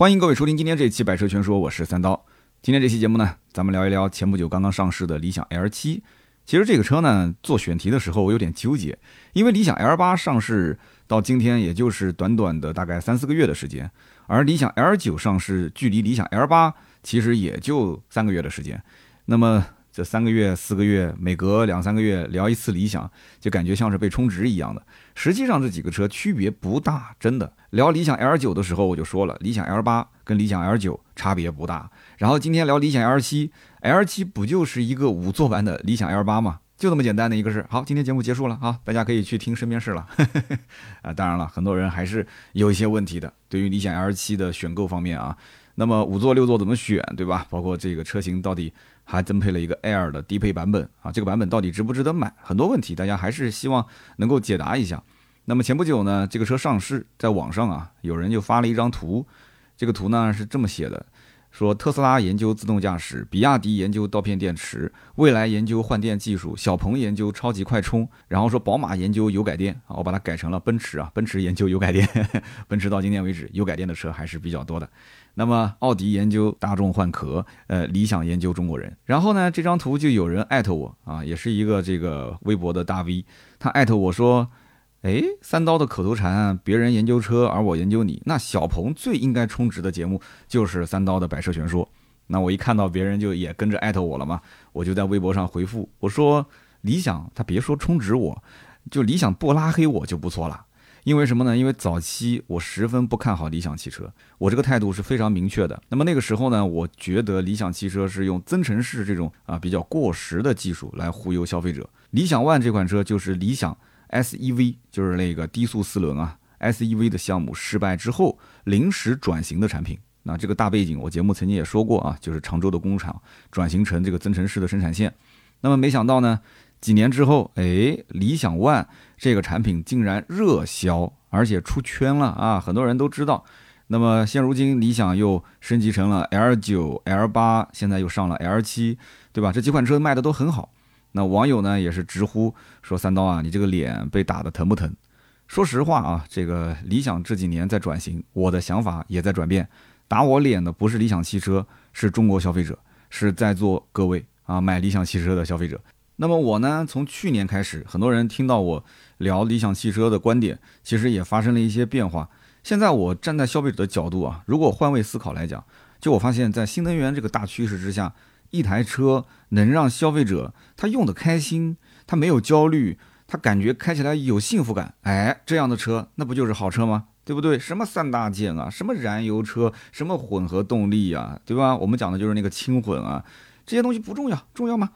欢迎各位收听今天这一期《百车全说》，我是三刀。今天这期节目呢，咱们聊一聊前不久刚刚上市的理想 L 七。其实这个车呢，做选题的时候我有点纠结，因为理想 L 八上市到今天也就是短短的大概三四个月的时间，而理想 L 九上市距离理想 L 八其实也就三个月的时间。那么这三个月、四个月，每隔两三个月聊一次理想，就感觉像是被充值一样的。实际上这几个车区别不大，真的。聊理想 L 九的时候我就说了，理想 L 八跟理想 L 九差别不大。然后今天聊理想 L 七，L 七不就是一个五座版的理想 L 八吗？就这么简单的一个事。好，今天节目结束了啊，大家可以去听身边事了。啊，当然了，很多人还是有一些问题的，对于理想 L 七的选购方面啊。那么五座六座怎么选，对吧？包括这个车型到底还增配了一个 Air 的低配版本啊，这个版本到底值不值得买？很多问题大家还是希望能够解答一下。那么前不久呢，这个车上市，在网上啊，有人就发了一张图，这个图呢是这么写的。说特斯拉研究自动驾驶，比亚迪研究刀片电池，蔚来研究换电技术，小鹏研究超级快充，然后说宝马研究油改电啊，我把它改成了奔驰啊，奔驰研究油改电，奔驰到今天为止油改电的车还是比较多的。那么奥迪研究大众换壳，呃，理想研究中国人。然后呢，这张图就有人艾特我啊，也是一个这个微博的大 V，他艾特我说。哎，三刀的口头禅，别人研究车，而我研究你。那小鹏最应该充值的节目就是三刀的百车全说。那我一看到别人就也跟着艾特我了嘛，我就在微博上回复我说：理想他别说充值我，就理想不拉黑我就不错了。因为什么呢？因为早期我十分不看好理想汽车，我这个态度是非常明确的。那么那个时候呢，我觉得理想汽车是用增程式这种啊比较过时的技术来忽悠消费者。理想 ONE 这款车就是理想。SEV 就是那个低速四轮啊，SEV 的项目失败之后临时转型的产品。那这个大背景，我节目曾经也说过啊，就是常州的工厂转型成这个增程式的生产线。那么没想到呢，几年之后，哎，理想 ONE 这个产品竟然热销，而且出圈了啊，很多人都知道。那么现如今，理想又升级成了 L 九、L 八，现在又上了 L 七，对吧？这几款车卖的都很好。那网友呢也是直呼说：“三刀啊，你这个脸被打的疼不疼？”说实话啊，这个理想这几年在转型，我的想法也在转变。打我脸的不是理想汽车，是中国消费者，是在座各位啊买理想汽车的消费者。那么我呢，从去年开始，很多人听到我聊理想汽车的观点，其实也发生了一些变化。现在我站在消费者的角度啊，如果换位思考来讲，就我发现，在新能源这个大趋势之下。一台车能让消费者他用的开心，他没有焦虑，他感觉开起来有幸福感，哎，这样的车那不就是好车吗？对不对？什么三大件啊，什么燃油车，什么混合动力啊，对吧？我们讲的就是那个轻混啊，这些东西不重要，重要吗？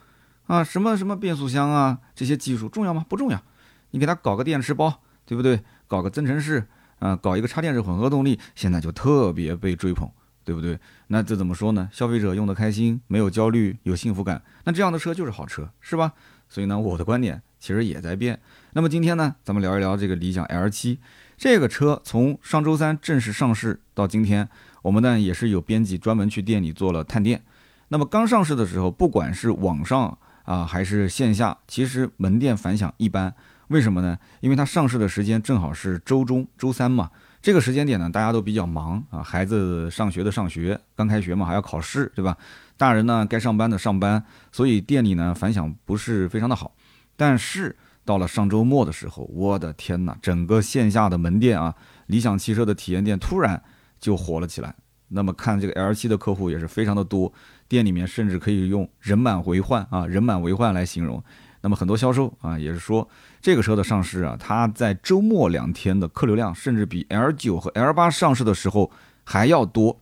啊，什么什么变速箱啊，这些技术重要吗？不重要。你给它搞个电池包，对不对？搞个增程式，啊，搞一个插电式混合动力，现在就特别被追捧。对不对？那这怎么说呢？消费者用的开心，没有焦虑，有幸福感，那这样的车就是好车，是吧？所以呢，我的观点其实也在变。那么今天呢，咱们聊一聊这个理想 L 七这个车，从上周三正式上市到今天，我们呢也是有编辑专门去店里做了探店。那么刚上市的时候，不管是网上啊还是线下，其实门店反响一般。为什么呢？因为它上市的时间正好是周中周三嘛。这个时间点呢，大家都比较忙啊，孩子上学的上学，刚开学嘛，还要考试，对吧？大人呢，该上班的上班，所以店里呢反响不是非常的好。但是到了上周末的时候，我的天哪，整个线下的门店啊，理想汽车的体验店突然就火了起来。那么看这个 L7 的客户也是非常的多，店里面甚至可以用人满为患啊，人满为患来形容。那么很多销售啊，也是说这个车的上市啊，它在周末两天的客流量，甚至比 L 九和 L 八上市的时候还要多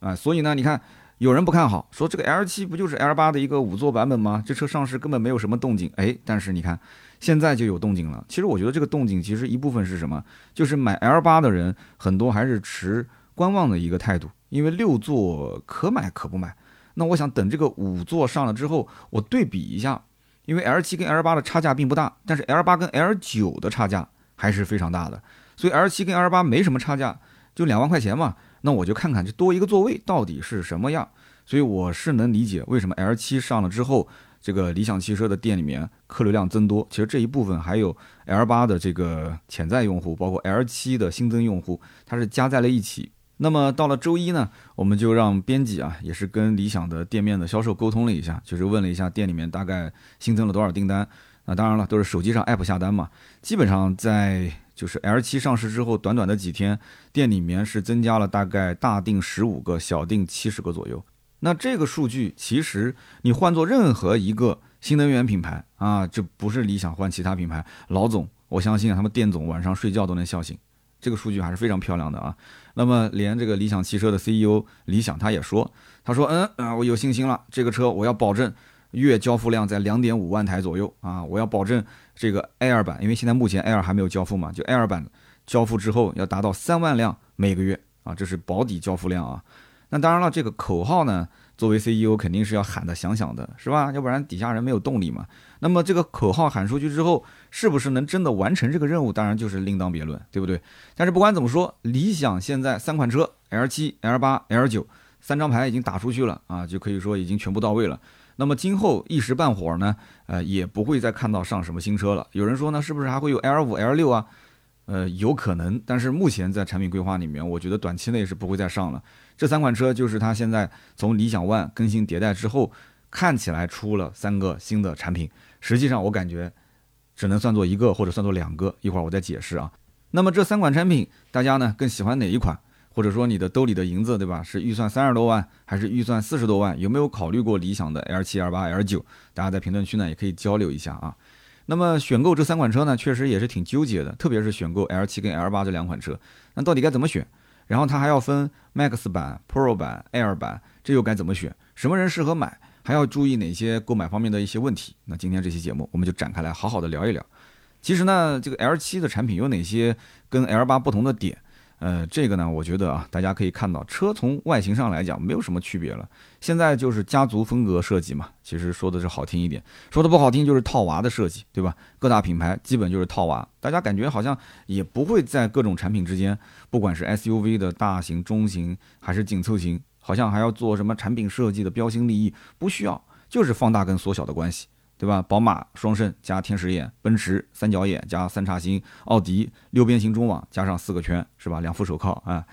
啊。所以呢，你看有人不看好，说这个 L 七不就是 L 八的一个五座版本吗？这车上市根本没有什么动静。哎，但是你看现在就有动静了。其实我觉得这个动静其实一部分是什么？就是买 L 八的人很多还是持观望的一个态度，因为六座可买可不买。那我想等这个五座上了之后，我对比一下。因为 L 七跟 L 八的差价并不大，但是 L 八跟 L 九的差价还是非常大的，所以 L 七跟 L 八没什么差价，就两万块钱嘛，那我就看看这多一个座位到底是什么样。所以我是能理解为什么 L 七上了之后，这个理想汽车的店里面客流量增多。其实这一部分还有 L 八的这个潜在用户，包括 L 七的新增用户，它是加在了一起。那么到了周一呢，我们就让编辑啊，也是跟理想的店面的销售沟通了一下，就是问了一下店里面大概新增了多少订单。那当然了，都是手机上 app 下单嘛，基本上在就是 L7 上市之后，短短的几天，店里面是增加了大概大订十五个，小订七十个左右。那这个数据其实你换做任何一个新能源品牌啊，这不是理想换其他品牌，老总，我相信他们店总晚上睡觉都能笑醒。这个数据还是非常漂亮的啊。那么连这个理想汽车的 CEO 理想他也说，他说，嗯啊，我有信心了，这个车我要保证。月交付量在两点五万台左右啊！我要保证这个 Air 版，因为现在目前 Air 还没有交付嘛，就 Air 版交付之后要达到三万辆每个月啊，这是保底交付量啊。那当然了，这个口号呢，作为 CEO 肯定是要喊得响响的，是吧？要不然底下人没有动力嘛。那么这个口号喊出去之后，是不是能真的完成这个任务，当然就是另当别论，对不对？但是不管怎么说，理想现在三款车 L7、L8、L9 三张牌已经打出去了啊，就可以说已经全部到位了。那么今后一时半会儿呢，呃，也不会再看到上什么新车了。有人说呢，是不是还会有 L 五、L 六啊？呃，有可能，但是目前在产品规划里面，我觉得短期内是不会再上了。这三款车就是它现在从理想 ONE 更新迭代之后，看起来出了三个新的产品，实际上我感觉只能算作一个或者算作两个，一会儿我再解释啊。那么这三款产品，大家呢更喜欢哪一款？或者说你的兜里的银子，对吧？是预算三十多万，还是预算四十多万？有没有考虑过理想的 L 七、L 八、L 九？大家在评论区呢也可以交流一下啊。那么选购这三款车呢，确实也是挺纠结的，特别是选购 L 七跟 L 八这两款车，那到底该怎么选？然后它还要分 Max 版、Pro 版、Air 版，这又该怎么选？什么人适合买？还要注意哪些购买方面的一些问题？那今天这期节目我们就展开来好好的聊一聊。其实呢，这个 L 七的产品有哪些跟 L 八不同的点？呃，这个呢，我觉得啊，大家可以看到，车从外形上来讲没有什么区别了。现在就是家族风格设计嘛，其实说的是好听一点，说的不好听就是套娃的设计，对吧？各大品牌基本就是套娃，大家感觉好像也不会在各种产品之间，不管是 SUV 的大型、中型还是紧凑型，好像还要做什么产品设计的标新立异，不需要，就是放大跟缩小的关系。对吧？宝马双肾加天使眼，奔驰三角眼加三叉星，奥迪六边形中网加上四个圈，是吧？两副手铐啊。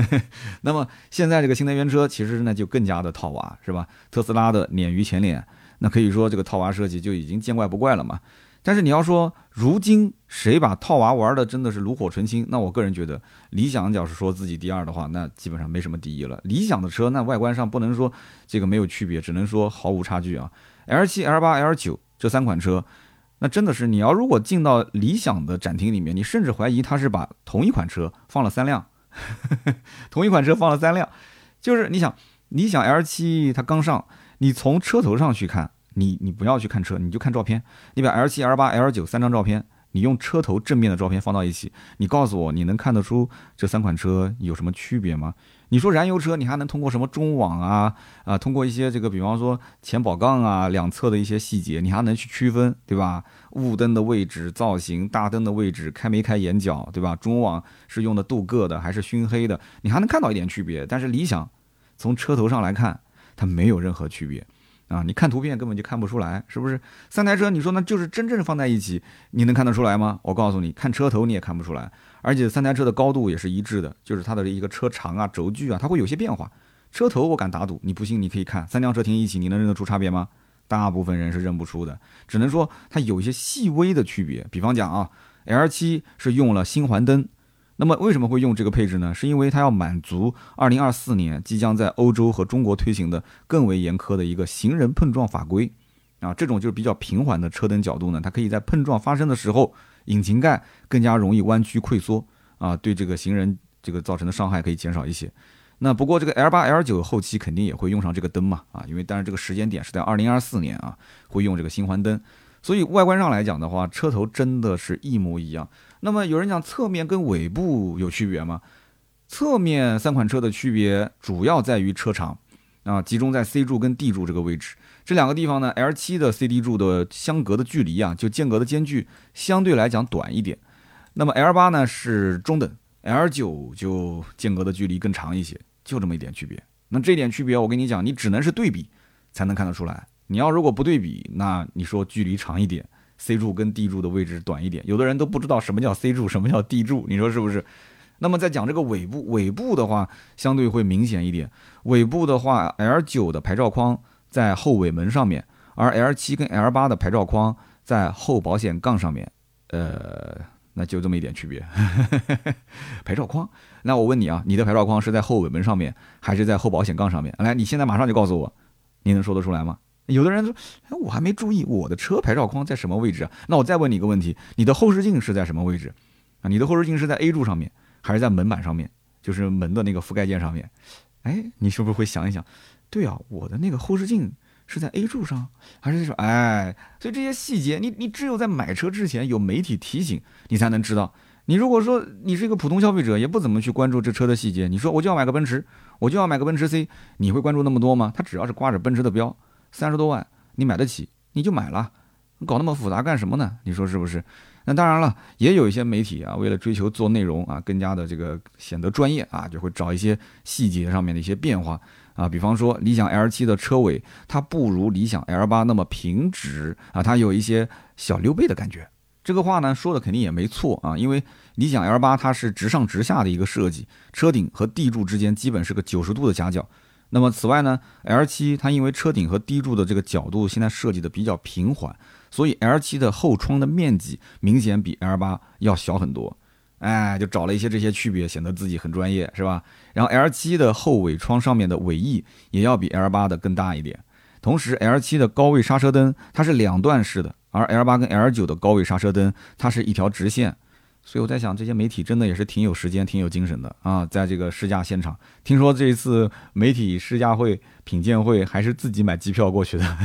那么现在这个新能源车其实呢就更加的套娃，是吧？特斯拉的鲶鱼前脸，那可以说这个套娃设计就已经见怪不怪了嘛。但是你要说如今谁把套娃玩的真的是炉火纯青，那我个人觉得理想要是说自己第二的话，那基本上没什么第一了。理想的车那外观上不能说这个没有区别，只能说毫无差距啊。L 七、L 八、L 九这三款车，那真的是你要如果进到理想的展厅里面，你甚至怀疑他是把同一款车放了三辆，同一款车放了三辆，就是你想，理想 L 七它刚上，你从车头上去看，你你不要去看车，你就看照片，你把 L 七、L 八、L 九三张照片。你用车头正面的照片放到一起，你告诉我，你能看得出这三款车有什么区别吗？你说燃油车，你还能通过什么中网啊啊，通过一些这个，比方说前保杠啊两侧的一些细节，你还能去区分，对吧？雾灯的位置、造型、大灯的位置、开没开眼角，对吧？中网是用的镀铬的还是熏黑的？你还能看到一点区别。但是理想从车头上来看，它没有任何区别。啊，你看图片根本就看不出来，是不是？三台车，你说那就是真正放在一起，你能看得出来吗？我告诉你，看车头你也看不出来，而且三台车的高度也是一致的，就是它的一个车长啊、轴距啊，它会有些变化。车头我敢打赌，你不信你可以看三辆车停一起，你能认得出差别吗？大部分人是认不出的，只能说它有一些细微的区别。比方讲啊，L7 是用了星环灯。那么为什么会用这个配置呢？是因为它要满足2024年即将在欧洲和中国推行的更为严苛的一个行人碰撞法规啊。这种就是比较平缓的车灯角度呢，它可以在碰撞发生的时候，引擎盖更加容易弯曲溃缩啊，对这个行人这个造成的伤害可以减少一些。那不过这个 L8、L9 后期肯定也会用上这个灯嘛啊，因为当然这个时间点是在2024年啊，会用这个星环灯。所以外观上来讲的话，车头真的是一模一样。那么有人讲侧面跟尾部有区别吗？侧面三款车的区别主要在于车长，啊，集中在 C 柱跟 D 柱这个位置。这两个地方呢，L7 的 C、D 柱的相隔的距离啊，就间隔的间距相对来讲短一点。那么 L8 呢是中等，L9 就间隔的距离更长一些，就这么一点区别。那这点区别，我跟你讲，你只能是对比才能看得出来。你要如果不对比，那你说距离长一点，C 柱跟 D 柱的位置短一点，有的人都不知道什么叫 C 柱，什么叫 D 柱，你说是不是？那么再讲这个尾部，尾部的话相对会明显一点。尾部的话，L9 的牌照框在后尾门上面，而 L7 跟 L8 的牌照框在后保险杠上面。呃，那就这么一点区别。牌照框，那我问你啊，你的牌照框是在后尾门上面，还是在后保险杠上面？来，你现在马上就告诉我，你能说得出来吗？有的人说，哎，我还没注意我的车牌照框在什么位置啊？那我再问你一个问题，你的后视镜是在什么位置？啊，你的后视镜是在 A 柱上面，还是在门板上面？就是门的那个覆盖件上面？哎，你是不是会想一想？对啊，我的那个后视镜是在 A 柱上，还是说，哎，所以这些细节，你你只有在买车之前有媒体提醒，你才能知道。你如果说你是一个普通消费者，也不怎么去关注这车的细节，你说我就要买个奔驰，我就要买个奔驰 C，你会关注那么多吗？它只要是挂着奔驰的标。三十多万，你买得起你就买了，搞那么复杂干什么呢？你说是不是？那当然了，也有一些媒体啊，为了追求做内容啊，更加的这个显得专业啊，就会找一些细节上面的一些变化啊，比方说理想 L7 的车尾，它不如理想 L8 那么平直啊，它有一些小溜背的感觉。这个话呢说的肯定也没错啊，因为理想 L8 它是直上直下的一个设计，车顶和地柱之间基本是个九十度的夹角。那么此外呢，L7 它因为车顶和低柱的这个角度现在设计的比较平缓，所以 L7 的后窗的面积明显比 L8 要小很多。哎，就找了一些这些区别，显得自己很专业，是吧？然后 L7 的后尾窗上面的尾翼也要比 L8 的更大一点。同时，L7 的高位刹车灯它是两段式的，而 L8 跟 L9 的高位刹车灯它是一条直线。所以我在想，这些媒体真的也是挺有时间、挺有精神的啊！在这个试驾现场，听说这一次媒体试驾会、品鉴会还是自己买机票过去的，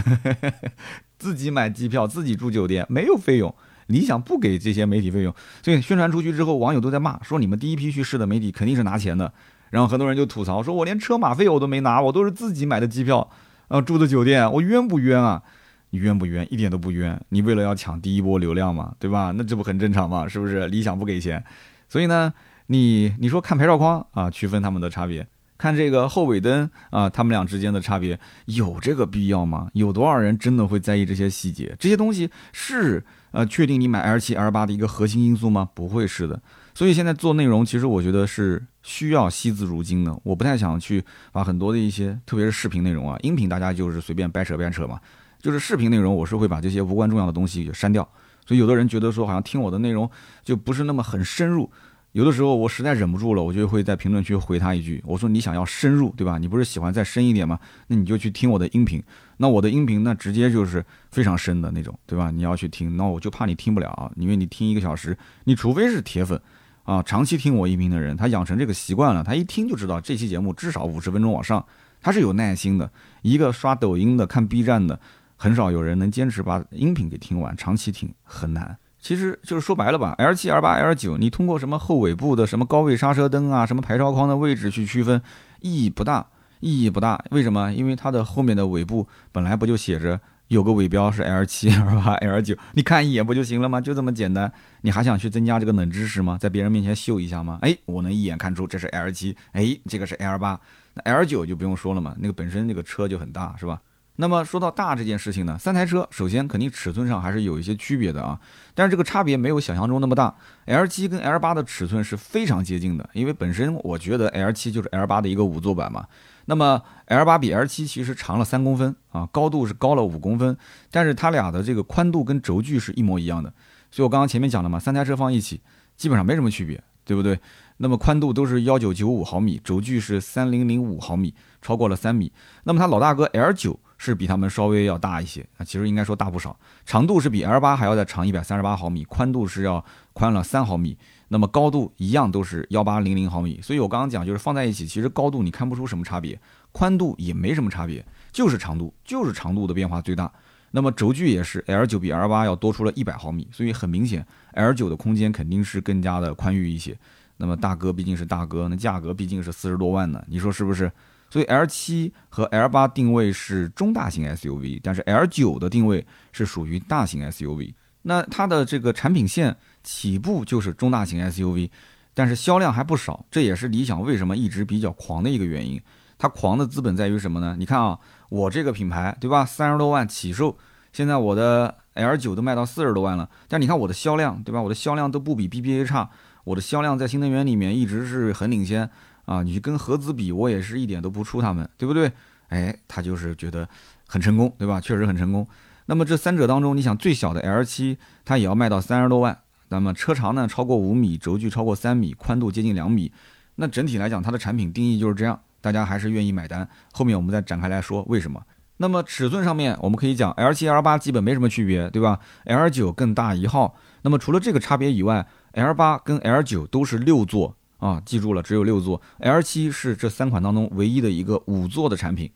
自己买机票、自己住酒店，没有费用。理想不给这些媒体费用，所以宣传出去之后，网友都在骂，说你们第一批去试的媒体肯定是拿钱的。然后很多人就吐槽，说我连车马费我都没拿，我都是自己买的机票，啊，住的酒店，我冤不冤啊？你冤不冤？一点都不冤。你为了要抢第一波流量嘛，对吧？那这不很正常嘛？是不是？理想不给钱，所以呢，你你说看牌照框啊，区分他们的差别，看这个后尾灯啊，他们俩之间的差别，有这个必要吗？有多少人真的会在意这些细节？这些东西是呃，确定你买 L 七 L 八的一个核心因素吗？不会是的。所以现在做内容，其实我觉得是需要惜字如金的。我不太想去把很多的一些，特别是视频内容啊，音频大家就是随便掰扯掰扯嘛。就是视频内容，我是会把这些无关重要的东西删掉。所以有的人觉得说，好像听我的内容就不是那么很深入。有的时候我实在忍不住了，我就会在评论区回他一句，我说你想要深入，对吧？你不是喜欢再深一点吗？那你就去听我的音频。那我的音频那直接就是非常深的那种，对吧？你要去听，那我就怕你听不了，因为你听一个小时，你除非是铁粉啊，长期听我音频的人，他养成这个习惯了，他一听就知道这期节目至少五十分钟往上，他是有耐心的。一个刷抖音的、看 B 站的。很少有人能坚持把音频给听完，长期听很难。其实就是说白了吧，L 七、L 八、L 九，你通过什么后尾部的什么高位刹车灯啊，什么牌照框的位置去区分，意义不大，意义不大。为什么？因为它的后面的尾部本来不就写着有个尾标是 L 七、L 八、L 九，你看一眼不就行了吗？就这么简单。你还想去增加这个冷知识吗？在别人面前秀一下吗？哎，我能一眼看出这是 L 七，哎，这个是 L 八，那 L 九就不用说了嘛，那个本身那个车就很大，是吧？那么说到大这件事情呢，三台车首先肯定尺寸上还是有一些区别的啊，但是这个差别没有想象中那么大。L7 跟 L8 的尺寸是非常接近的，因为本身我觉得 L7 就是 L8 的一个五座版嘛。那么 L8 比 L7 其实长了三公分啊，高度是高了五公分，但是它俩的这个宽度跟轴距是一模一样的。所以我刚刚前面讲了嘛，三台车放一起基本上没什么区别，对不对？那么宽度都是幺九九五毫米，轴距是三零零五毫米，超过了三米。那么它老大哥 L9。是比他们稍微要大一些啊，其实应该说大不少。长度是比 L 八还要再长一百三十八毫米，宽度是要宽了三毫米。那么高度一样都是幺八零零毫米。所以我刚刚讲就是放在一起，其实高度你看不出什么差别，宽度也没什么差别，就是长度，就是长度的变化最大。那么轴距也是 L 九比 L 八要多出了一百毫米，所以很明显 L 九的空间肯定是更加的宽裕一些。那么大哥毕竟是大哥，那价格毕竟是四十多万呢，你说是不是？所以 L 七和 L 八定位是中大型 SUV，但是 L 九的定位是属于大型 SUV。那它的这个产品线起步就是中大型 SUV，但是销量还不少，这也是理想为什么一直比较狂的一个原因。它狂的资本在于什么呢？你看啊，我这个品牌对吧，三十多万起售，现在我的 L 九都卖到四十多万了，但你看我的销量对吧，我的销量都不比 BBA 差。我的销量在新能源里面一直是很领先啊，你去跟合资比，我也是一点都不出他们，对不对？哎，他就是觉得很成功，对吧？确实很成功。那么这三者当中，你想最小的 L 七它也要卖到三十多万，那么车长呢超过五米，轴距超过三米，宽度接近两米，那整体来讲，它的产品定义就是这样，大家还是愿意买单。后面我们再展开来说为什么。那么尺寸上面，我们可以讲 L 七、L 八基本没什么区别，对吧？L 九更大一号。那么除了这个差别以外，L 八跟 L 九都是六座啊，记住了，只有六座。L 七是这三款当中唯一的一个五座的产品。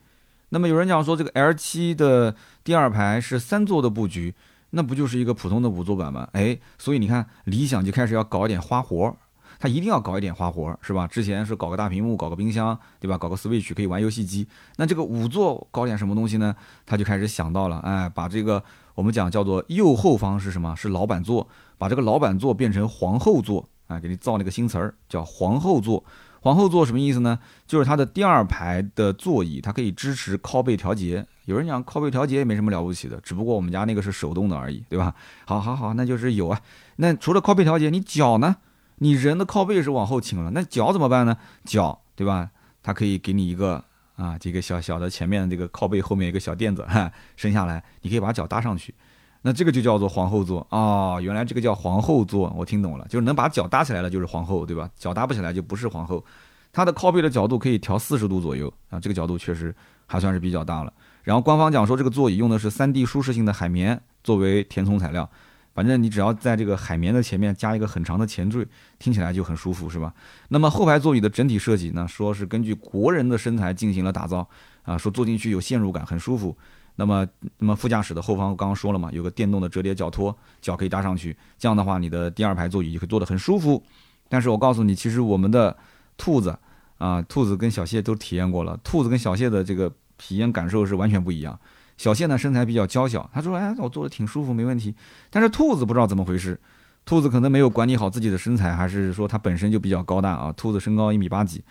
那么有人讲说，这个 L 七的第二排是三座的布局，那不就是一个普通的五座版吗？哎，所以你看，理想就开始要搞一点花活。他一定要搞一点花活，是吧？之前是搞个大屏幕，搞个冰箱，对吧？搞个 Switch 可以玩游戏机。那这个五座搞点什么东西呢？他就开始想到了，哎，把这个我们讲叫做右后方是什么？是老板座，把这个老板座变成皇后座，啊，给你造那个新词儿，叫皇后座。皇后座什么意思呢？就是它的第二排的座椅，它可以支持靠背调节。有人讲靠背调节也没什么了不起的，只不过我们家那个是手动的而已，对吧？好好好，那就是有啊。那除了靠背调节，你脚呢？你人的靠背是往后倾了，那脚怎么办呢？脚对吧？它可以给你一个啊，这个小小的前面这个靠背后面一个小垫子，哈，伸下来，你可以把脚搭上去。那这个就叫做皇后座啊，原来这个叫皇后座，我听懂了，就是能把脚搭起来了就是皇后，对吧？脚搭不起来就不是皇后。它的靠背的角度可以调四十度左右啊，这个角度确实还算是比较大了。然后官方讲说这个座椅用的是三 D 舒适性的海绵作为填充材料。反正你只要在这个海绵的前面加一个很长的前缀，听起来就很舒服，是吧？那么后排座椅的整体设计呢，说是根据国人的身材进行了打造，啊，说坐进去有陷入感，很舒服。那么，那么副驾驶的后方，刚刚说了嘛，有个电动的折叠脚托，脚可以搭上去，这样的话，你的第二排座椅就会坐得很舒服。但是我告诉你，其实我们的兔子啊，兔子跟小谢都体验过了，兔子跟小谢的这个体验感受是完全不一样。小谢呢身材比较娇小，他说：“哎，我坐的挺舒服，没问题。”但是兔子不知道怎么回事，兔子可能没有管理好自己的身材，还是说它本身就比较高大啊？兔子身高一米八几，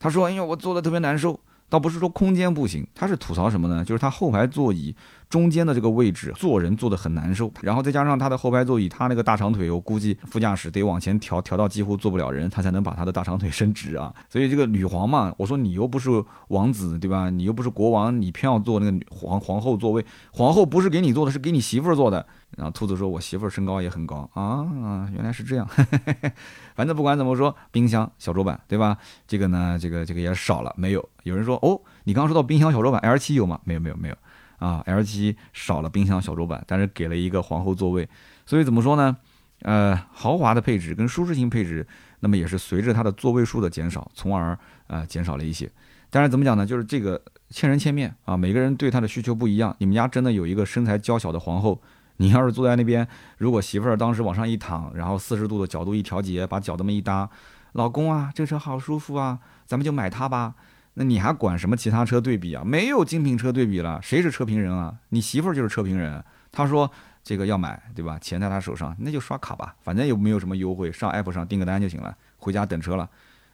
他说：“哎呀，我坐的特别难受。”倒不是说空间不行，他是吐槽什么呢？就是他后排座椅中间的这个位置坐人坐的很难受，然后再加上他的后排座椅，他那个大长腿，我估计副驾驶得往前调调到几乎坐不了人，他才能把他的大长腿伸直啊。所以这个女皇嘛，我说你又不是王子，对吧？你又不是国王，你偏要坐那个皇皇后座位，皇后不是给你坐的，是给你媳妇儿坐的。然后兔子说：“我媳妇儿身高也很高啊，原来是这样。反正不管怎么说，冰箱小桌板对吧？这个呢，这个这个也少了，没有。有人说哦，你刚刚说到冰箱小桌板，L7 有吗？没有没有没有啊，L7 少了冰箱小桌板，但是给了一个皇后座位。所以怎么说呢？呃，豪华的配置跟舒适性配置，那么也是随着它的座位数的减少，从而呃减少了一些。但是怎么讲呢？就是这个千人千面啊，每个人对它的需求不一样。你们家真的有一个身材娇小的皇后？”你要是坐在那边，如果媳妇儿当时往上一躺，然后四十度的角度一调节，把脚这么一搭，老公啊，这车好舒服啊，咱们就买它吧。那你还管什么其他车对比啊？没有精品车对比了，谁是车评人啊？你媳妇儿就是车评人。她说这个要买，对吧？钱在她手上，那就刷卡吧，反正又没有什么优惠，上 app 上订个单就行了，回家等车了。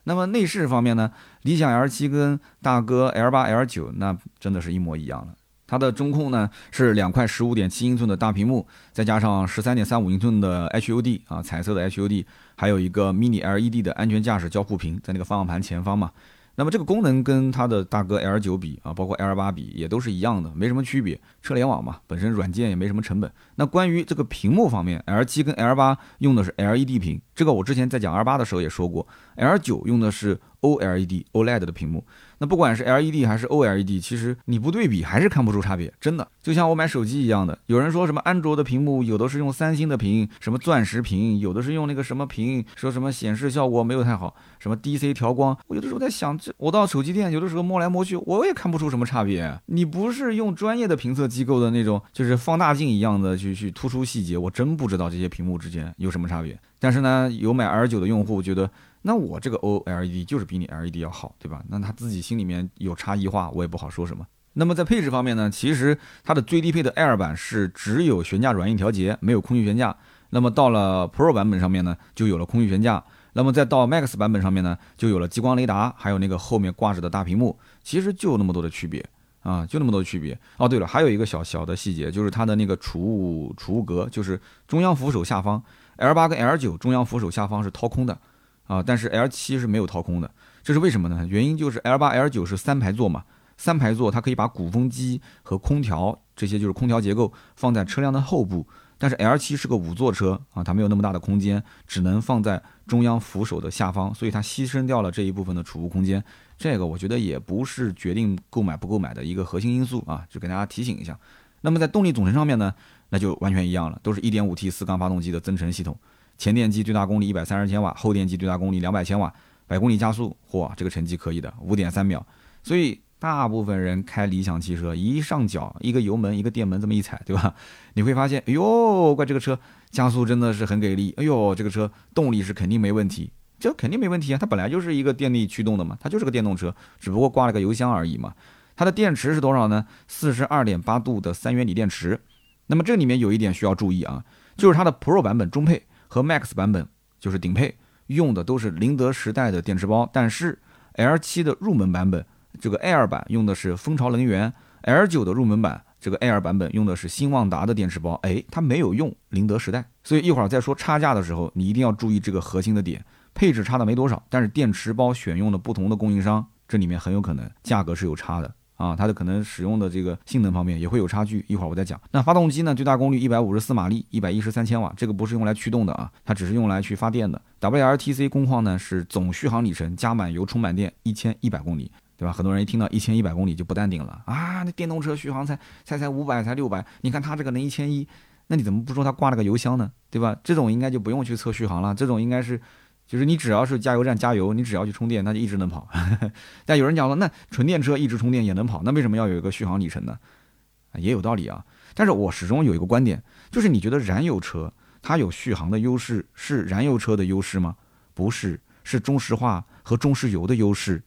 那么内饰方面呢？理想 L 七跟大哥 L 八、L 九那真的是一模一样了。它的中控呢是两块十五点七英寸的大屏幕，再加上十三点三五英寸的 HUD 啊，彩色的 HUD，还有一个 Mini LED 的安全驾驶交互屏在那个方向盘前方嘛。那么这个功能跟它的大哥 L 九比啊，包括 L 八比也都是一样的，没什么区别。车联网嘛，本身软件也没什么成本。那关于这个屏幕方面，L 七跟 L 八用的是 LED 屏，这个我之前在讲 L 八的时候也说过，L 九用的是 OLED OLED 的屏幕。那不管是 LED 还是 OLED，其实你不对比还是看不出差别，真的。就像我买手机一样的，有人说什么安卓的屏幕有的是用三星的屏，什么钻石屏，有的是用那个什么屏，说什么显示效果没有太好，什么 DC 调光。我有的时候在想，这我到手机店有的时候摸来摸去，我也看不出什么差别。你不是用专业的评测机构的那种，就是放大镜一样的去去突出细节，我真不知道这些屏幕之间有什么差别。但是呢，有买 R 九的用户觉得。那我这个 OLED 就是比你 LED 要好，对吧？那他自己心里面有差异化，我也不好说什么。那么在配置方面呢，其实它的最低配的 Air 版是只有悬架软硬调节，没有空气悬架。那么到了 Pro 版本上面呢，就有了空气悬架。那么再到 Max 版本上面呢，就有了激光雷达，还有那个后面挂着的大屏幕。其实就那么多的区别啊，就那么多区别。哦，对了，还有一个小小的细节，就是它的那个储物储物格，就是中央扶手下方 L 八跟 L 九中央扶手下方是掏空的。啊，但是 L 七是没有掏空的，这是为什么呢？原因就是 L 八、L 九是三排座嘛，三排座它可以把鼓风机和空调这些就是空调结构放在车辆的后部，但是 L 七是个五座车啊，它没有那么大的空间，只能放在中央扶手的下方，所以它牺牲掉了这一部分的储物空间。这个我觉得也不是决定购买不购买的一个核心因素啊，就给大家提醒一下。那么在动力总成上面呢，那就完全一样了，都是一点五 T 四缸发动机的增程系统。前电机最大功率一百三十千瓦，后电机最大功率两百千瓦，百公里加速，嚯，这个成绩可以的，五点三秒。所以大部分人开理想汽车，一上脚一个油门一个电门这么一踩，对吧？你会发现，哎呦，怪这个车加速真的是很给力，哎呦，这个车动力是肯定没问题，这肯定没问题啊，它本来就是一个电力驱动的嘛，它就是个电动车，只不过挂了个油箱而已嘛。它的电池是多少呢？四十二点八度的三元锂电池。那么这里面有一点需要注意啊，就是它的 Pro 版本中配。和 Max 版本就是顶配用的都是宁德时代的电池包，但是 L7 的入门版本这个 Air 版用的是蜂巢能源，L9 的入门版这个 Air 版本用的是新旺达的电池包，哎，它没有用宁德时代，所以一会儿再说差价的时候，你一定要注意这个核心的点，配置差的没多少，但是电池包选用了不同的供应商，这里面很有可能价格是有差的。啊，它的可能使用的这个性能方面也会有差距，一会儿我再讲。那发动机呢？最大功率一百五十四马力，一百一十三千瓦，这个不是用来驱动的啊，它只是用来去发电的。WLTC 工况呢是总续航里程加满油充满电一千一百公里，对吧？很多人一听到一千一百公里就不淡定了啊，那电动车续航才才才五百才六百，你看它这个能一千一，那你怎么不说它挂了个油箱呢？对吧？这种应该就不用去测续航了，这种应该是。就是你只要是加油站加油，你只要去充电，它就一直能跑。但有人讲了，那纯电车一直充电也能跑，那为什么要有一个续航里程呢？也有道理啊。但是我始终有一个观点，就是你觉得燃油车它有续航的优势是燃油车的优势吗？不是，是中石化和中石油的优势。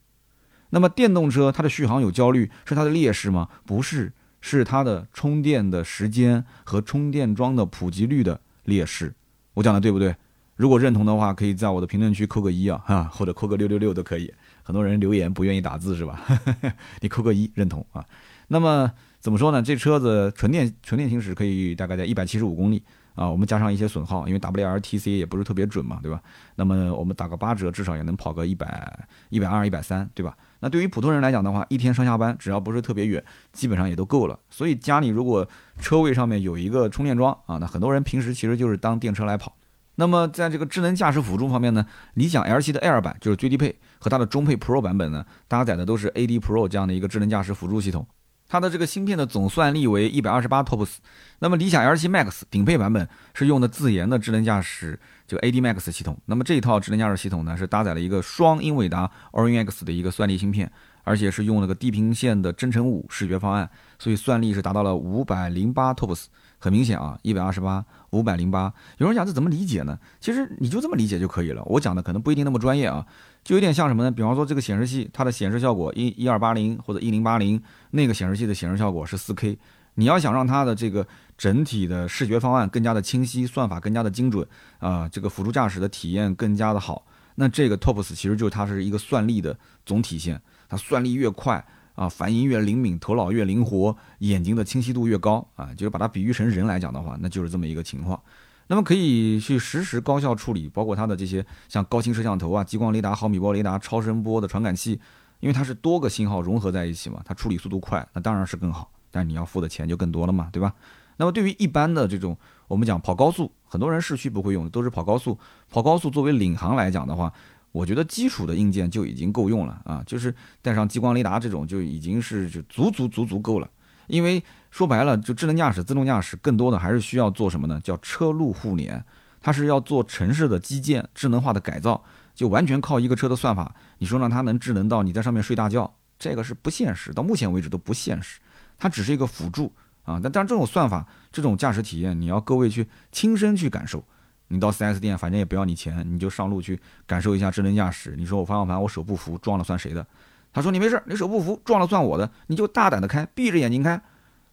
那么电动车它的续航有焦虑是它的劣势吗？不是，是它的充电的时间和充电桩的普及率的劣势。我讲的对不对？如果认同的话，可以在我的评论区扣个一啊，哈，或者扣个六六六都可以。很多人留言不愿意打字是吧？你扣个一认同啊。那么怎么说呢？这车子纯电纯电行驶可以大概在一百七十五公里啊，我们加上一些损耗，因为 WLTC 也不是特别准嘛，对吧？那么我们打个八折，至少也能跑个一百一百二一百三，对吧？那对于普通人来讲的话，一天上下班只要不是特别远，基本上也都够了。所以家里如果车位上面有一个充电桩啊，那很多人平时其实就是当电车来跑。那么在这个智能驾驶辅助方面呢，理想 L 7的 Air 版就是最低配，和它的中配 Pro 版本呢，搭载的都是 AD Pro 这样的一个智能驾驶辅助系统。它的这个芯片的总算力为一百二十八 TOPS。那么理想 L 7 Max 顶配版本是用的自研的智能驾驶就 AD Max 系统。那么这一套智能驾驶系统呢，是搭载了一个双英伟达 Orin X 的一个算力芯片，而且是用了个地平线的增程五视觉方案，所以算力是达到了五百零八 TOPS。很明显啊，一百二十八，五百零八。有人讲这怎么理解呢？其实你就这么理解就可以了。我讲的可能不一定那么专业啊，就有点像什么呢？比方说这个显示器，它的显示效果一一二八零或者一零八零，那个显示器的显示效果是四 K。你要想让它的这个整体的视觉方案更加的清晰，算法更加的精准啊，这个辅助驾驶的体验更加的好，那这个 TOPS 其实就是它是一个算力的总体现，它算力越快。啊，反应越灵敏，头脑越灵活，眼睛的清晰度越高啊，就是把它比喻成人来讲的话，那就是这么一个情况。那么可以去实时高效处理，包括它的这些像高清摄像头啊、激光雷达、毫米波雷达、超声波的传感器，因为它是多个信号融合在一起嘛，它处理速度快，那当然是更好。但你要付的钱就更多了嘛，对吧？那么对于一般的这种我们讲跑高速，很多人市区不会用，都是跑高速。跑高速作为领航来讲的话。我觉得基础的硬件就已经够用了啊，就是带上激光雷达这种就已经是就足足足足够了。因为说白了，就智能驾驶、自动驾驶，更多的还是需要做什么呢？叫车路互联，它是要做城市的基建智能化的改造，就完全靠一个车的算法。你说让它能智能到你在上面睡大觉，这个是不现实，到目前为止都不现实。它只是一个辅助啊，但但这种算法、这种驾驶体验，你要各位去亲身去感受。你到 4S 店，反正也不要你钱，你就上路去感受一下智能驾驶。你说我方向盘我手不扶，撞了算谁的？他说你没事，你手不扶撞了算我的，你就大胆的开，闭着眼睛开，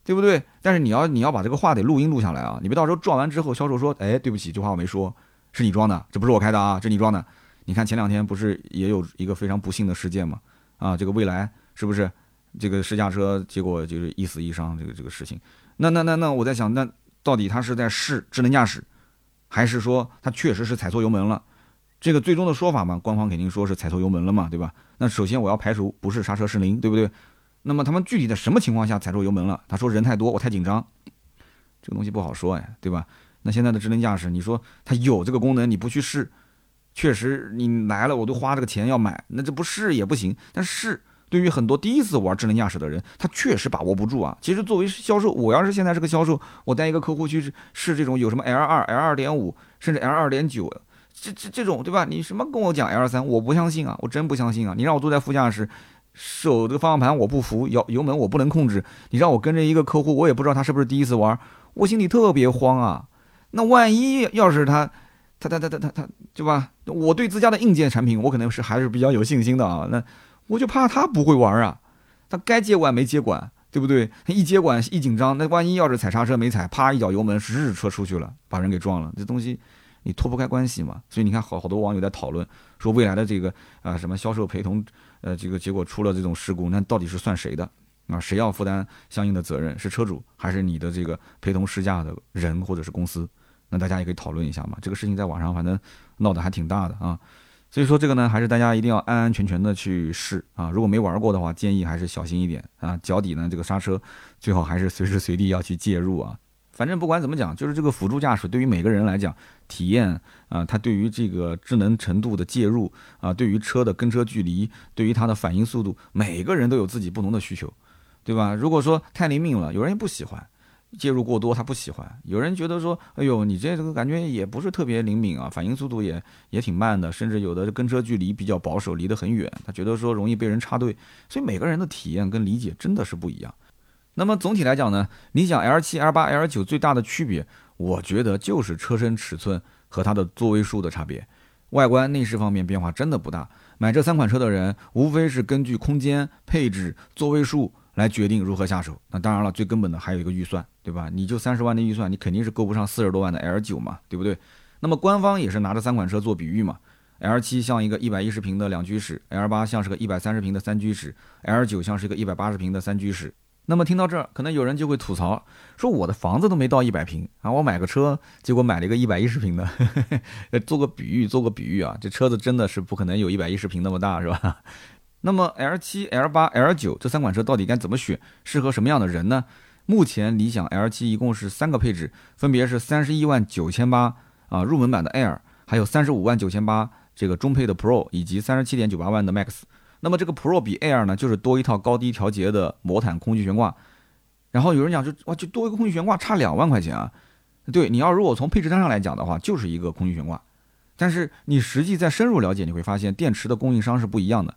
对不对？但是你要你要把这个话得录音录下来啊，你别到时候撞完之后，销售说，哎，对不起，这话我没说，是你撞的，这不是我开的啊，这你撞的。你看前两天不是也有一个非常不幸的事件吗？啊，这个蔚来是不是这个试驾车，结果就是一死一伤这个这个事情？那那那那我在想，那到底他是在试智能驾驶？还是说他确实是踩错油门了，这个最终的说法嘛，官方肯定说是踩错油门了嘛，对吧？那首先我要排除不是刹车失灵，对不对？那么他们具体在什么情况下踩错油门了？他说人太多，我太紧张，这个东西不好说哎，对吧？那现在的智能驾驶，你说它有这个功能，你不去试，确实你来了我都花这个钱要买，那这不试也不行。但是对于很多第一次玩智能驾驶的人，他确实把握不住啊。其实作为销售，我要是现在是个销售，我带一个客户去试这种有什么 L 二、L 二点五，甚至 L 二点九，这这这种对吧？你什么跟我讲 L 三，我不相信啊，我真不相信啊！你让我坐在副驾驶，手这个方向盘我不服，油油门我不能控制，你让我跟着一个客户，我也不知道他是不是第一次玩，我心里特别慌啊。那万一要是他，他他他他他他，对吧？我对自家的硬件产品，我可能是还是比较有信心的啊。那我就怕他不会玩啊，他该接管没接管，对不对？他一接管一紧张，那万一要是踩刹车没踩，啪一脚油门，日车出去了，把人给撞了，这东西你脱不开关系嘛。所以你看，好好多网友在讨论说，未来的这个啊什么销售陪同，呃，这个结果出了这种事故，那到底是算谁的？啊，谁要负担相应的责任？是车主还是你的这个陪同试驾的人或者是公司？那大家也可以讨论一下嘛。这个事情在网上反正闹得还挺大的啊。所以说这个呢，还是大家一定要安安全全的去试啊。如果没玩过的话，建议还是小心一点啊。脚底呢，这个刹车最好还是随时随地要去介入啊。反正不管怎么讲，就是这个辅助驾驶对于每个人来讲，体验啊，它对于这个智能程度的介入啊，对于车的跟车距离，对于它的反应速度，每个人都有自己不同的需求。对吧？如果说太灵敏了，有人也不喜欢；介入过多，他不喜欢。有人觉得说，哎呦，你这个感觉也不是特别灵敏啊，反应速度也也挺慢的，甚至有的跟车距离比较保守，离得很远，他觉得说容易被人插队。所以每个人的体验跟理解真的是不一样。那么总体来讲呢，理想 L7、L8、L9 最大的区别，我觉得就是车身尺寸和它的座位数的差别，外观内饰方面变化真的不大。买这三款车的人，无非是根据空间、配置、座位数。来决定如何下手。那当然了，最根本的还有一个预算，对吧？你就三十万的预算，你肯定是够不上四十多万的 L 九嘛，对不对？那么官方也是拿着三款车做比喻嘛。L 七像一个一百一十平的两居室，L 八像是个一百三十平的三居室，L 九像是一个一百八十平的三居室。那么听到这儿，可能有人就会吐槽说：“我的房子都没到一百平啊，我买个车，结果买了一个一百一十平的。”做个比喻，做个比喻啊，这车子真的是不可能有一百一十平那么大，是吧？那么 L 七、L 八、L 九这三款车到底该怎么选，适合什么样的人呢？目前理想 L 七一共是三个配置，分别是三十一万九千八啊入门版的 Air，还有三十五万九千八这个中配的 Pro，以及三十七点九八万的 Max。那么这个 Pro 比 Air 呢，就是多一套高低调节的魔毯空气悬挂。然后有人讲就哇，就多一个空气悬挂差两万块钱啊？对，你要如果从配置单上来讲的话，就是一个空气悬挂。但是你实际在深入了解，你会发现电池的供应商是不一样的。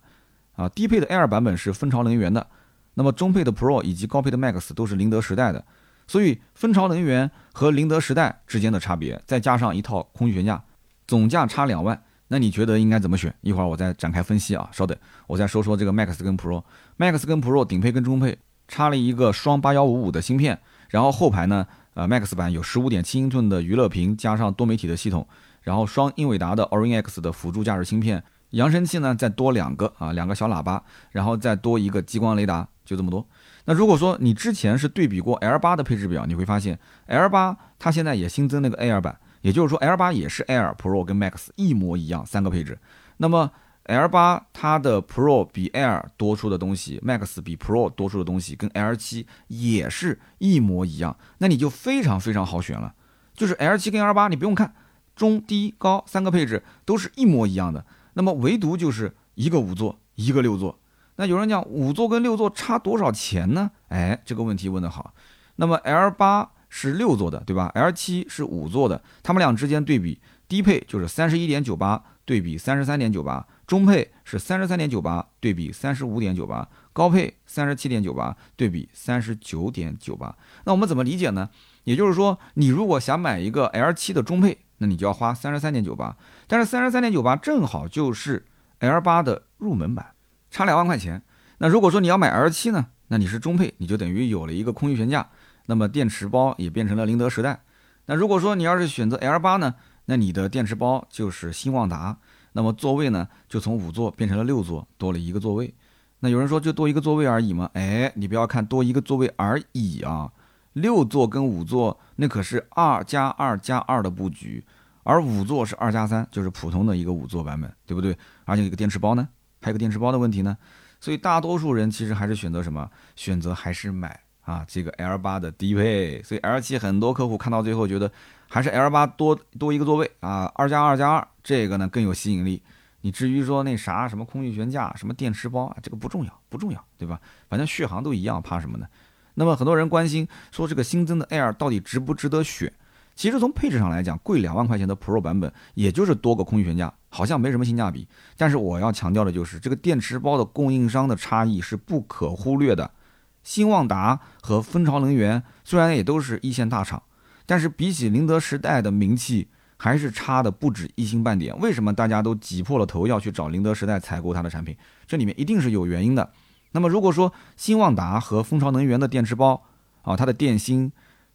啊，低配的 Air 版本是蜂巢能源的，那么中配的 Pro 以及高配的 Max 都是宁德时代的，所以蜂巢能源和宁德时代之间的差别，再加上一套空气悬架，总价差两万，那你觉得应该怎么选？一会儿我再展开分析啊，稍等，我再说说这个 Max 跟 Pro，Max 跟 Pro 顶配跟中配差了一个双八幺五五的芯片，然后后排呢，呃，Max 版有十五点七英寸的娱乐屏，加上多媒体的系统，然后双英伟达的 Orin X 的辅助驾驶芯片。扬声器呢，再多两个啊，两个小喇叭，然后再多一个激光雷达，就这么多。那如果说你之前是对比过 L 八的配置表，你会发现 L 八它现在也新增那个 Air 版，也就是说 L 八也是 Air Pro 跟 Max 一模一样三个配置。那么 L 八它的 Pro 比 Air 多出的东西，Max 比 Pro 多出的东西，跟 L 七也是一模一样，那你就非常非常好选了。就是 L 七跟 L 八，你不用看中低高三个配置都是一模一样的。那么唯独就是一个五座，一个六座。那有人讲五座跟六座差多少钱呢？哎，这个问题问得好。那么 L 八是六座的，对吧？L 七是五座的，他们俩之间对比，低配就是三十一点九八对比三十三点九八，中配是三十三点九八对比三十五点九八，高配三十七点九八对比三十九点九八。那我们怎么理解呢？也就是说，你如果想买一个 L 七的中配。那你就要花三十三点九八，但是三十三点九八正好就是 L 八的入门版，差两万块钱。那如果说你要买 L 七呢，那你是中配，你就等于有了一个空气悬架，那么电池包也变成了宁德时代。那如果说你要是选择 L 八呢，那你的电池包就是新旺达，那么座位呢就从五座变成了六座，多了一个座位。那有人说就多一个座位而已吗？哎，你不要看多一个座位而已啊。六座跟五座，那可是二加二加二的布局，而五座是二加三，就是普通的一个五座版本，对不对？而且一个电池包呢，还有个电池包的问题呢，所以大多数人其实还是选择什么？选择还是买啊这个 L 八的低配。所以 L 七很多客户看到最后觉得还是 L 八多多一个座位啊，二加二加二这个呢更有吸引力。你至于说那啥什么空气悬架、什么电池包啊，这个不重要，不重要，对吧？反正续航都一样，怕什么呢？那么很多人关心说这个新增的 Air 到底值不值得选？其实从配置上来讲，贵两万块钱的 Pro 版本，也就是多个空气悬架，好像没什么性价比。但是我要强调的就是，这个电池包的供应商的差异是不可忽略的。新旺达和蜂巢能源虽然也都是一线大厂，但是比起宁德时代的名气，还是差的不止一星半点。为什么大家都挤破了头要去找宁德时代采购它的产品？这里面一定是有原因的。那么如果说新旺达和蜂巢能源的电池包啊，它的电芯。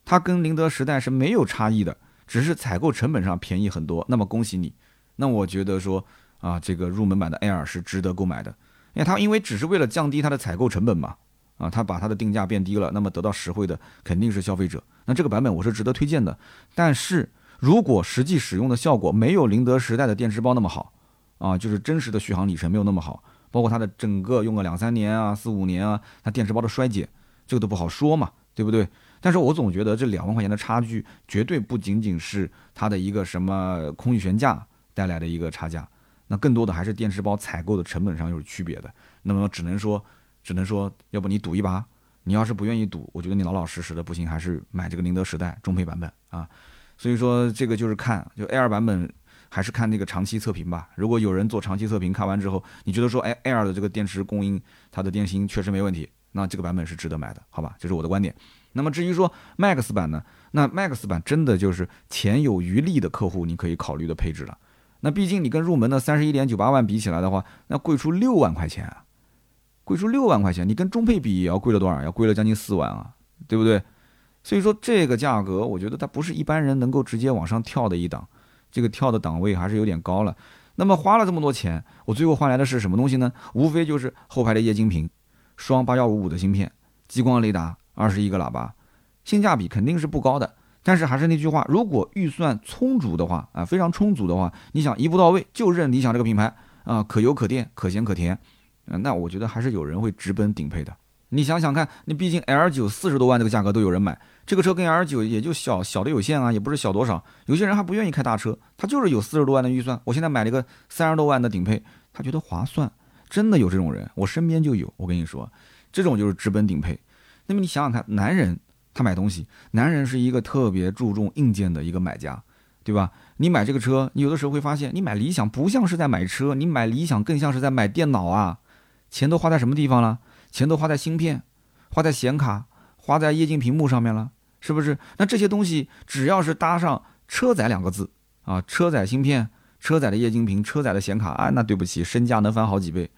它跟宁德时代是没有差异的，只是采购成本上便宜很多。那么恭喜你，那我觉得说啊，这个入门版的 Air 是值得购买的，因为它因为只是为了降低它的采购成本嘛，啊，它把它的定价变低了，那么得到实惠的肯定是消费者。那这个版本我是值得推荐的。但是如果实际使用的效果没有宁德时代的电池包那么好，啊，就是真实的续航里程没有那么好，包括它的整个用个两三年啊、四五年啊，它电池包的衰减，这个都不好说嘛，对不对？但是我总觉得这两万块钱的差距绝对不仅仅是它的一个什么空气悬架带来的一个差价，那更多的还是电池包采购的成本上有区别的。那么只能说，只能说，要不你赌一把？你要是不愿意赌，我觉得你老老实实的不行，还是买这个宁德时代中配版本啊。所以说这个就是看，就 Air 版本还是看那个长期测评吧。如果有人做长期测评，看完之后你觉得说，哎，Air 的这个电池供应它的电芯确实没问题，那这个版本是值得买的，好吧？这是我的观点。那么至于说 Max 版呢？那 Max 版真的就是钱有余力的客户你可以考虑的配置了。那毕竟你跟入门的三十一点九八万比起来的话，那贵出六万块钱啊，贵出六万块钱，你跟中配比也要贵了多少？要贵了将近四万啊，对不对？所以说这个价格，我觉得它不是一般人能够直接往上跳的一档，这个跳的档位还是有点高了。那么花了这么多钱，我最后换来的是什么东西呢？无非就是后排的液晶屏，双八幺五五的芯片，激光雷达。二十一个喇叭，性价比肯定是不高的。但是还是那句话，如果预算充足的话啊，非常充足的话，你想一步到位就认理想这个品牌啊，可油可电，可咸可甜，嗯，那我觉得还是有人会直奔顶配的。你想想看，你毕竟 L 九四十多万这个价格都有人买，这个车跟 L 九也就小小的有限啊，也不是小多少。有些人还不愿意开大车，他就是有四十多万的预算，我现在买了一个三十多万的顶配，他觉得划算，真的有这种人，我身边就有。我跟你说，这种就是直奔顶配。那么你想想看，男人他买东西，男人是一个特别注重硬件的一个买家，对吧？你买这个车，你有的时候会发现，你买理想不像是在买车，你买理想更像是在买电脑啊！钱都花在什么地方了？钱都花在芯片、花在显卡、花在液晶屏幕上面了，是不是？那这些东西只要是搭上“车载”两个字啊，车载芯片、车载的液晶屏、车载的显卡啊，那对不起，身价能翻好几倍，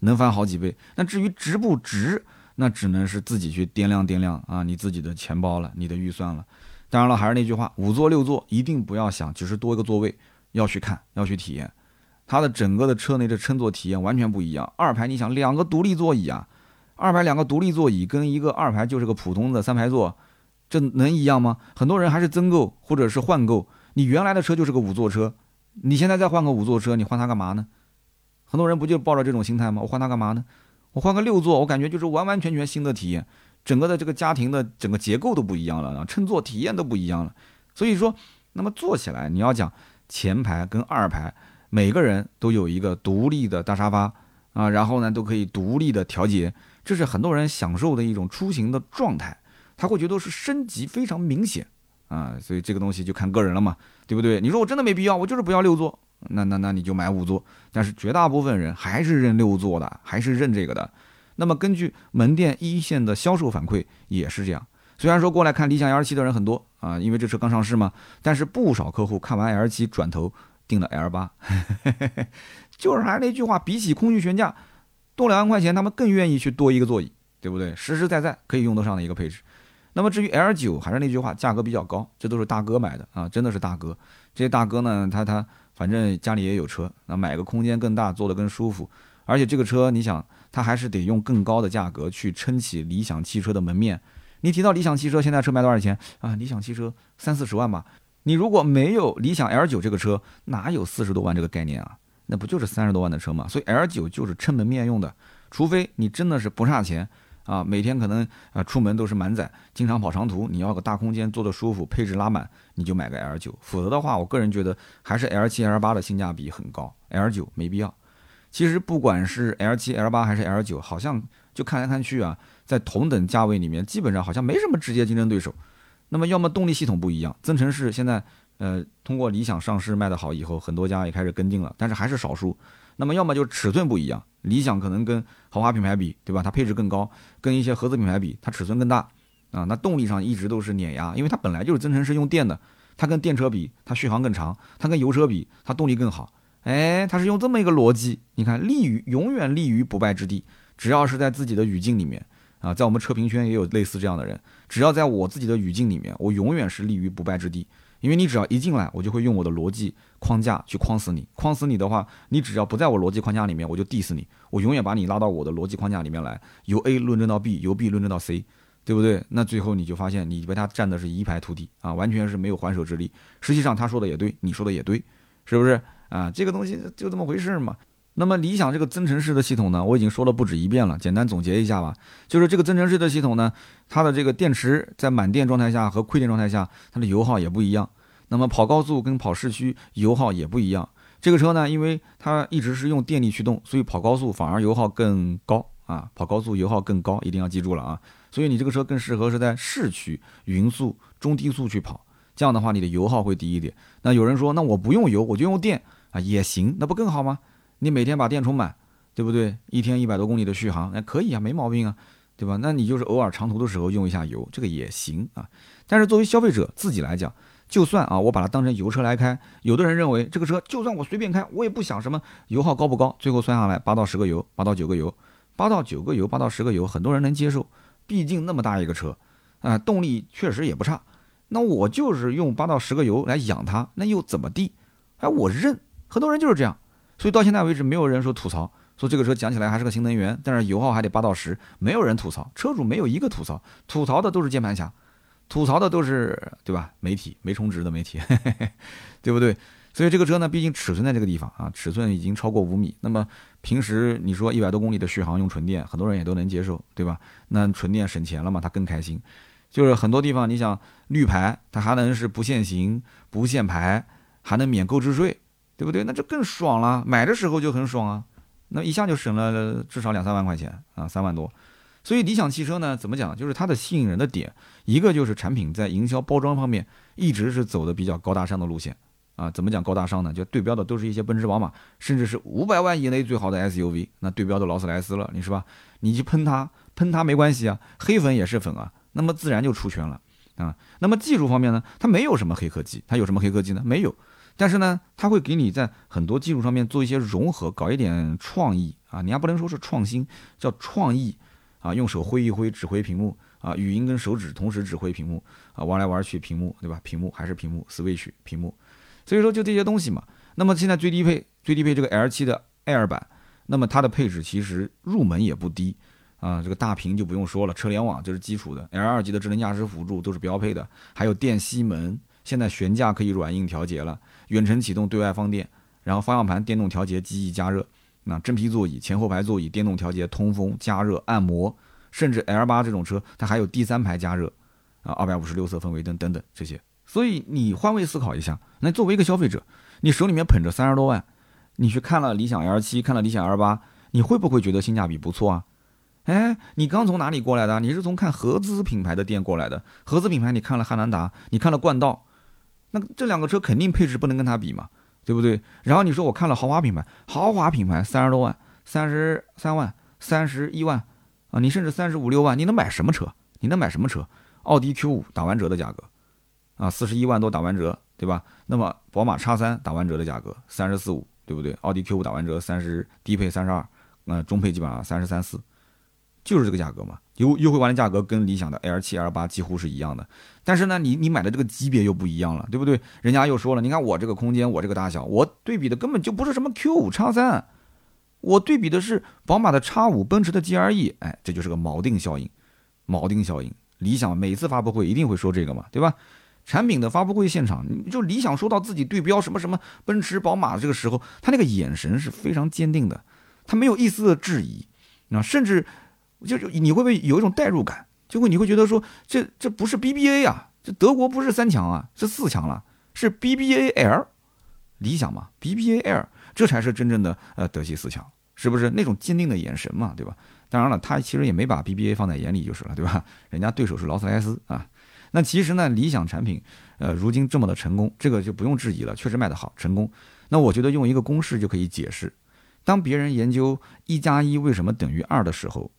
能翻好几倍。那至于值不值？那只能是自己去掂量掂量啊，你自己的钱包了，你的预算了。当然了，还是那句话，五座六座一定不要想只是多一个座位，要去看，要去体验，它的整个的车内的乘坐体验完全不一样。二排你想两个独立座椅啊，二排两个独立座椅跟一个二排就是个普通的三排座，这能一样吗？很多人还是增购或者是换购，你原来的车就是个五座车，你现在再换个五座车，你换它干嘛呢？很多人不就抱着这种心态吗？我换它干嘛呢？我换个六座，我感觉就是完完全全新的体验，整个的这个家庭的整个结构都不一样了，乘坐体验都不一样了。所以说，那么坐起来，你要讲前排跟二排，每个人都有一个独立的大沙发啊，然后呢都可以独立的调节，这是很多人享受的一种出行的状态，他会觉得是升级非常明显啊。所以这个东西就看个人了嘛，对不对？你说我真的没必要，我就是不要六座。那那那你就买五座，但是绝大部分人还是认六座的，还是认这个的。那么根据门店一线的销售反馈也是这样。虽然说过来看理想 L 七的人很多啊，因为这车刚上市嘛，但是不少客户看完 L 七转头订了 L 八，就是还是那句话，比起空气悬架多两万块钱，他们更愿意去多一个座椅，对不对？实实在在可以用得上的一个配置。那么至于 L 九，还是那句话，价格比较高，这都是大哥买的啊，真的是大哥。这些大哥呢，他他。反正家里也有车，那买个空间更大，坐得更舒服。而且这个车，你想，它还是得用更高的价格去撑起理想汽车的门面。你提到理想汽车，现在车卖多少钱啊？理想汽车三四十万吧。你如果没有理想 L 九这个车，哪有四十多万这个概念啊？那不就是三十多万的车吗？所以 L 九就是撑门面用的，除非你真的是不差钱啊，每天可能啊出门都是满载，经常跑长途，你要个大空间坐得舒服，配置拉满，你就买个 L 九。否则的话，我个人觉得还是 L 七 L 八的性价比很高，L 九没必要。其实不管是 L 七 L 八还是 L 九，好像就看来看去啊，在同等价位里面，基本上好像没什么直接竞争对手。那么要么动力系统不一样，增程式现在。呃，通过理想上市卖得好以后，很多家也开始跟进了，但是还是少数。那么要么就是尺寸不一样，理想可能跟豪华品牌比，对吧？它配置更高，跟一些合资品牌比，它尺寸更大啊。那动力上一直都是碾压，因为它本来就是增程式用电的，它跟电车比，它续航更长；它跟油车比，它动力更好。哎，它是用这么一个逻辑，你看，立于永远立于不败之地。只要是在自己的语境里面啊，在我们车评圈也有类似这样的人，只要在我自己的语境里面，我永远是立于不败之地。因为你只要一进来，我就会用我的逻辑框架去框死你。框死你的话，你只要不在我逻辑框架里面，我就 diss 你。我永远把你拉到我的逻辑框架里面来，由 A 论证到 B，由 B 论证到 C，对不对？那最后你就发现你被他占的是一败涂地啊，完全是没有还手之力。实际上他说的也对，你说的也对，是不是啊？这个东西就这么回事嘛。那么理想这个增程式的系统呢，我已经说了不止一遍了，简单总结一下吧，就是这个增程式的系统呢，它的这个电池在满电状态下和亏电状态下，它的油耗也不一样。那么跑高速跟跑市区油耗也不一样。这个车呢，因为它一直是用电力驱动，所以跑高速反而油耗更高啊，跑高速油耗更高，一定要记住了啊。所以你这个车更适合是在市区匀速、中低速去跑，这样的话你的油耗会低一点。那有人说，那我不用油，我就用电啊，也行，那不更好吗？你每天把电充满，对不对？一天一百多公里的续航，那可以啊，没毛病啊，对吧？那你就是偶尔长途的时候用一下油，这个也行啊。但是作为消费者自己来讲，就算啊，我把它当成油车来开，有的人认为这个车就算我随便开，我也不想什么油耗高不高，最后算下来八到十个油，八到九个油，八到九个油，八到十个油，很多人能接受，毕竟那么大一个车，啊，动力确实也不差，那我就是用八到十个油来养它，那又怎么地？哎，我认，很多人就是这样。所以到现在为止，没有人说吐槽，说这个车讲起来还是个新能源，但是油耗还得八到十，没有人吐槽，车主没有一个吐槽，吐槽的都是键盘侠，吐槽的都是对吧？媒体没充值的媒体，对不对？所以这个车呢，毕竟尺寸在这个地方啊，尺寸已经超过五米，那么平时你说一百多公里的续航用纯电，很多人也都能接受，对吧？那纯电省钱了嘛，他更开心。就是很多地方，你想绿牌，它还能是不限行、不限牌，还能免购置税。对不对？那就更爽了，买的时候就很爽啊，那一下就省了至少两三万块钱啊，三万多。所以理想汽车呢，怎么讲？就是它的吸引人的点，一个就是产品在营销包装方面一直是走的比较高大上的路线啊。怎么讲高大上呢？就对标的都是一些奔驰、宝马，甚至是五百万以内最好的 SUV，那对标的劳斯莱斯了，你是吧？你去喷它，喷它没关系啊，黑粉也是粉啊，那么自然就出圈了啊。那么技术方面呢，它没有什么黑科技，它有什么黑科技呢？没有。但是呢，它会给你在很多技术上面做一些融合，搞一点创意啊，你还不能说是创新，叫创意啊，用手挥一挥指挥屏幕啊，语音跟手指同时指挥屏幕啊，玩来玩去屏幕对吧？屏幕还是屏幕，Switch 屏幕，所以说就这些东西嘛。那么现在最低配最低配这个 L7 的 Air 版，那么它的配置其实入门也不低啊，这个大屏就不用说了，车联网这是基础的，L2 级的智能驾驶辅助都是标配的，还有电吸门，现在悬架可以软硬调节了。远程启动对外放电，然后方向盘电动调节机翼加热，那真皮座椅、前后排座椅电动调节通风、加热、按摩，甚至 L 八这种车它还有第三排加热，啊，二百五十六色氛围灯等等这些。所以你换位思考一下，那作为一个消费者，你手里面捧着三十多万，你去看了理想 L 七，看了理想 L 八，你会不会觉得性价比不错啊？哎，你刚从哪里过来的？你是从看合资品牌的店过来的，合资品牌你看了汉兰达，你看了冠道。那这两个车肯定配置不能跟它比嘛，对不对？然后你说我看了豪华品牌，豪华品牌三十多万、三十三万、三十一万啊，你甚至三十五六万，你能买什么车？你能买什么车？奥迪 Q 五打完折的价格啊，四十一万多打完折，对吧？那么宝马叉三打完折的价格三十四五，对不对？奥迪 Q 五打完折三十，低配三十二，那中配基本上三十三四，就是这个价格嘛。优优惠完的价格跟理想的 L 七 L 八几乎是一样的，但是呢，你你买的这个级别又不一样了，对不对？人家又说了，你看我这个空间，我这个大小，我对比的根本就不是什么 Q 五叉三，我对比的是宝马的叉五，奔驰的 G R E，哎，这就是个锚定效应，锚定效应。理想每次发布会一定会说这个嘛，对吧？产品的发布会现场，就理想说到自己对标什么什么奔驰、宝马这个时候，他那个眼神是非常坚定的，他没有一丝的质疑，啊，甚至就就你会不会有一种代入感？就会你会觉得说，这这不是 BBA 啊，这德国不是三强啊，是四强了，是 BBAL，理想嘛，BBAL，这才是真正的呃德系四强，是不是那种坚定的眼神嘛，对吧？当然了，他其实也没把 BBA 放在眼里就是了，对吧？人家对手是劳斯莱斯啊。那其实呢，理想产品，呃，如今这么的成功，这个就不用质疑了，确实卖得好，成功。那我觉得用一个公式就可以解释：当别人研究一加一为什么等于二的时候，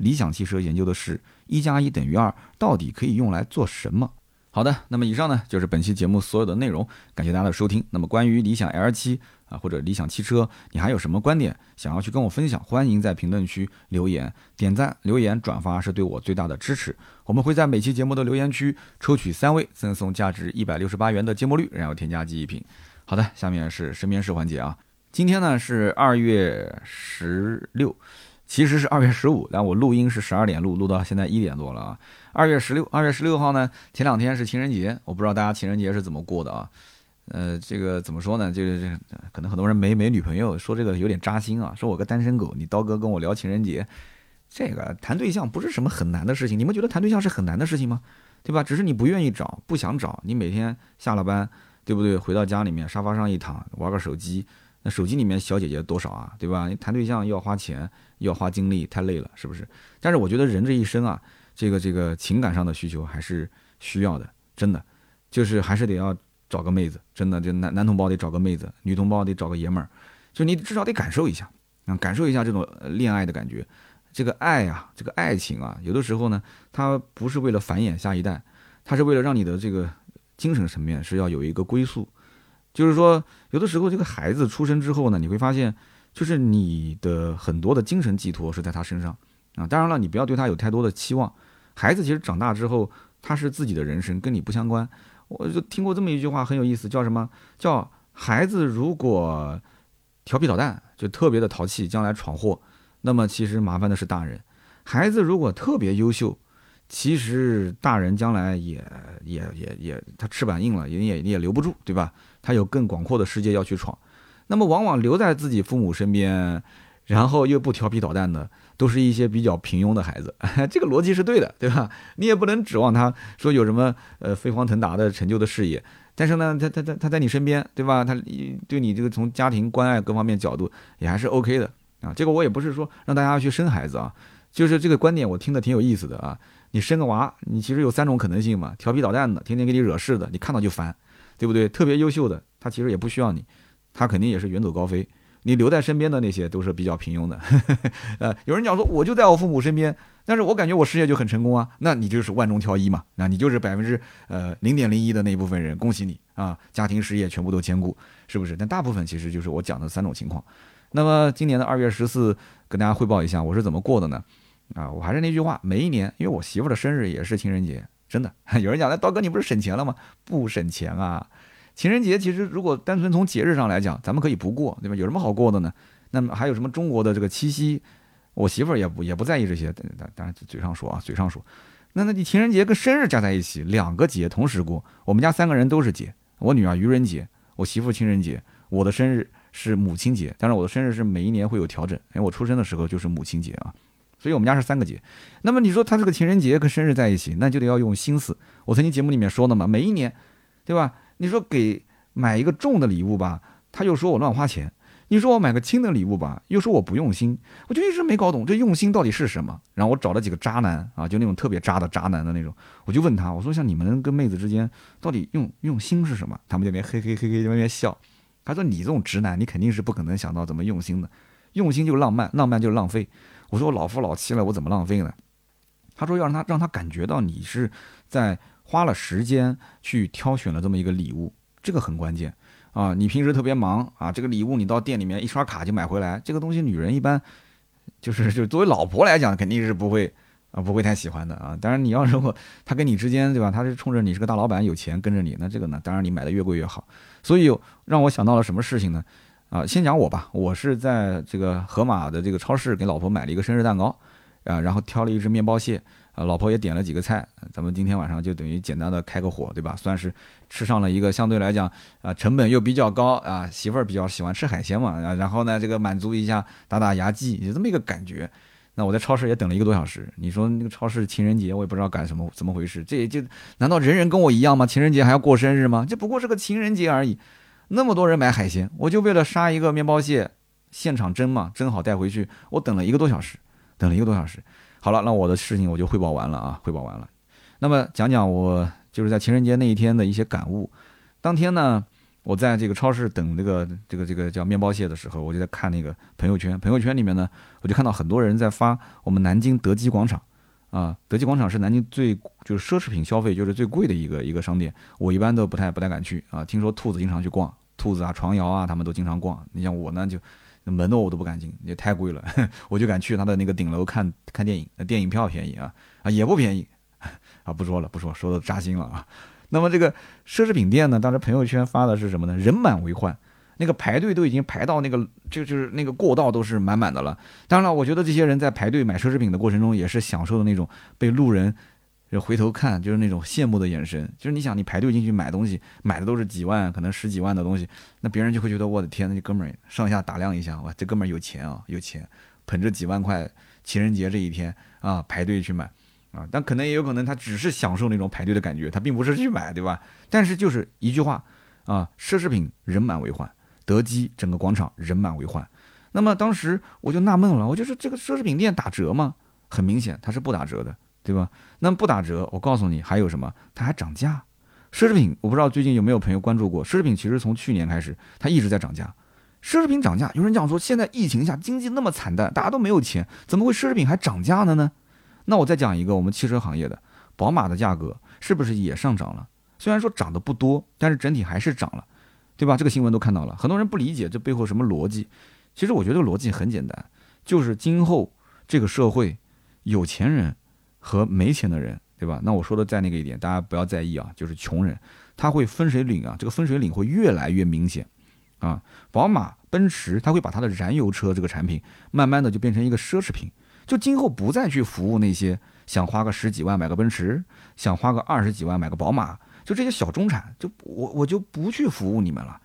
理想汽车研究的是一加一等于二到底可以用来做什么。好的，那么以上呢就是本期节目所有的内容，感谢大家的收听。那么关于理想 L 七啊或者理想汽车，你还有什么观点想要去跟我分享？欢迎在评论区留言、点赞、留言、转发是对我最大的支持。我们会在每期节目的留言区抽取三位，赠送价值一百六十八元的芥末绿，然后添加记忆品。好的，下面是身边事环节啊。今天呢是二月十六，其实是二月十五，但我录音是十二点录，录到现在一点多了啊。二月十六，二月十六号呢？前两天是情人节，我不知道大家情人节是怎么过的啊？呃，这个怎么说呢？就是这可能很多人没没女朋友，说这个有点扎心啊。说我个单身狗，你刀哥跟我聊情人节，这个谈对象不是什么很难的事情。你们觉得谈对象是很难的事情吗？对吧？只是你不愿意找，不想找。你每天下了班，对不对？回到家里面沙发上一躺，玩个手机，那手机里面小姐姐多少啊？对吧？你谈对象要花钱，要花精力，太累了，是不是？但是我觉得人这一生啊。这个这个情感上的需求还是需要的，真的，就是还是得要找个妹子，真的，就男男同胞得找个妹子，女同胞得找个爷们儿，就你至少得感受一下，啊，感受一下这种恋爱的感觉。这个爱啊，这个爱情啊，有的时候呢，它不是为了繁衍下一代，它是为了让你的这个精神层面是要有一个归宿。就是说，有的时候这个孩子出生之后呢，你会发现，就是你的很多的精神寄托是在他身上啊。当然了，你不要对他有太多的期望。孩子其实长大之后，他是自己的人生，跟你不相关。我就听过这么一句话，很有意思，叫什么？叫孩子如果调皮捣蛋，就特别的淘气，将来闯祸，那么其实麻烦的是大人。孩子如果特别优秀，其实大人将来也也也也，他翅膀硬了，也也也留不住，对吧？他有更广阔的世界要去闯。那么往往留在自己父母身边，然后又不调皮捣蛋的。都是一些比较平庸的孩子，这个逻辑是对的，对吧？你也不能指望他说有什么呃飞黄腾达的成就的事业，但是呢，他他他他在你身边，对吧？他对你这个从家庭关爱各方面角度也还是 OK 的啊。这个我也不是说让大家去生孩子啊，就是这个观点我听的挺有意思的啊。你生个娃，你其实有三种可能性嘛：调皮捣蛋的，天天给你惹事的，你看到就烦，对不对？特别优秀的，他其实也不需要你，他肯定也是远走高飞。你留在身边的那些都是比较平庸的，呃，有人讲说我就在我父母身边，但是我感觉我事业就很成功啊，那你就是万中挑一嘛，那你就是百分之呃零点零一的那一部分人，恭喜你啊，家庭事业全部都兼顾，是不是？但大部分其实就是我讲的三种情况。那么今年的二月十四，跟大家汇报一下我是怎么过的呢？啊，我还是那句话，每一年，因为我媳妇的生日也是情人节，真的。有人讲，那刀哥你不是省钱了吗？不省钱啊。情人节其实，如果单纯从节日上来讲，咱们可以不过，对吧？有什么好过的呢？那么还有什么中国的这个七夕？我媳妇儿也不也不在意这些，当当然嘴上说啊，嘴上说。那那你情人节跟生日加在一起，两个节同时过，我们家三个人都是节。我女儿愚人节，我媳妇情人节，我的生日是母亲节。当然我的生日是每一年会有调整，因为我出生的时候就是母亲节啊，所以我们家是三个节。那么你说他这个情人节跟生日在一起，那就得要用心思。我曾经节目里面说的嘛，每一年，对吧？你说给买一个重的礼物吧，他又说我乱花钱；你说我买个轻的礼物吧，又说我不用心。我就一直没搞懂这用心到底是什么。然后我找了几个渣男啊，就那种特别渣的渣男的那种，我就问他，我说像你们跟妹子之间到底用用心是什么？他们这边嘿嘿嘿嘿在那边笑。他说你这种直男，你肯定是不可能想到怎么用心的。用心就浪漫，浪漫就浪费。我说我老夫老妻了，我怎么浪费呢？他说要让他让他感觉到你是在。花了时间去挑选了这么一个礼物，这个很关键啊！你平时特别忙啊，这个礼物你到店里面一刷卡就买回来，这个东西女人一般就是 就作为老婆来讲肯定是不会啊不会太喜欢的啊。当然你要如果他跟你之间对吧，他是冲着你是个大老板有钱跟着你，那这个呢当然你买的越贵越好。所以让我想到了什么事情呢？啊，先讲我吧，我是在这个盒马的这个超市给老婆买了一个生日蛋糕啊，然后挑了一只面包蟹。啊，老婆也点了几个菜，咱们今天晚上就等于简单的开个火，对吧？算是吃上了一个相对来讲啊成本又比较高啊，媳妇儿比较喜欢吃海鲜嘛，啊，然后呢这个满足一下打打牙祭，就这么一个感觉。那我在超市也等了一个多小时，你说那个超市情人节我也不知道赶什么怎么回事，这也就难道人人跟我一样吗？情人节还要过生日吗？这不过是个情人节而已，那么多人买海鲜，我就为了杀一个面包蟹，现场蒸嘛，蒸好带回去，我等了一个多小时，等了一个多小时。好了，那我的事情我就汇报完了啊，汇报完了。那么讲讲我就是在情人节那一天的一些感悟。当天呢，我在这个超市等这个这个这个叫面包蟹的时候，我就在看那个朋友圈。朋友圈里面呢，我就看到很多人在发我们南京德基广场啊，德基广场是南京最就是奢侈品消费就是最贵的一个一个商店。我一般都不太不太敢去啊，听说兔子经常去逛，兔子啊、床摇啊，他们都经常逛。你像我呢就。门的我都不敢进，也太贵了，我就敢去他的那个顶楼看看电影，电影票便宜啊啊也不便宜 啊，不说了不说，说的扎心了啊。那么这个奢侈品店呢，当时朋友圈发的是什么呢？人满为患，那个排队都已经排到那个就就是那个过道都是满满的了。当然了，我觉得这些人在排队买奢侈品的过程中，也是享受的那种被路人。就回头看，就是那种羡慕的眼神。就是你想，你排队进去买东西，买的都是几万，可能十几万的东西，那别人就会觉得我的天，那哥们儿上下打量一下，哇，这哥们儿有钱啊，有钱，捧着几万块，情人节这一天啊，排队去买啊。但可能也有可能他只是享受那种排队的感觉，他并不是去买，对吧？但是就是一句话啊，奢侈品人满为患，德基整个广场人满为患。那么当时我就纳闷了，我就说这个奢侈品店打折吗？很明显，它是不打折的。对吧？那不打折，我告诉你还有什么？它还涨价。奢侈品，我不知道最近有没有朋友关注过。奢侈品其实从去年开始，它一直在涨价。奢侈品涨价，有人讲说，现在疫情下经济那么惨淡，大家都没有钱，怎么会奢侈品还涨价了呢？那我再讲一个，我们汽车行业的宝马的价格是不是也上涨了？虽然说涨得不多，但是整体还是涨了，对吧？这个新闻都看到了，很多人不理解这背后什么逻辑。其实我觉得逻辑很简单，就是今后这个社会有钱人。和没钱的人，对吧？那我说的再那个一点，大家不要在意啊。就是穷人，他会分水岭啊，这个分水岭会越来越明显啊。宝马、奔驰，他会把他的燃油车这个产品，慢慢的就变成一个奢侈品，就今后不再去服务那些想花个十几万买个奔驰，想花个二十几万买个宝马，就这些小中产，就我我就不去服务你们了。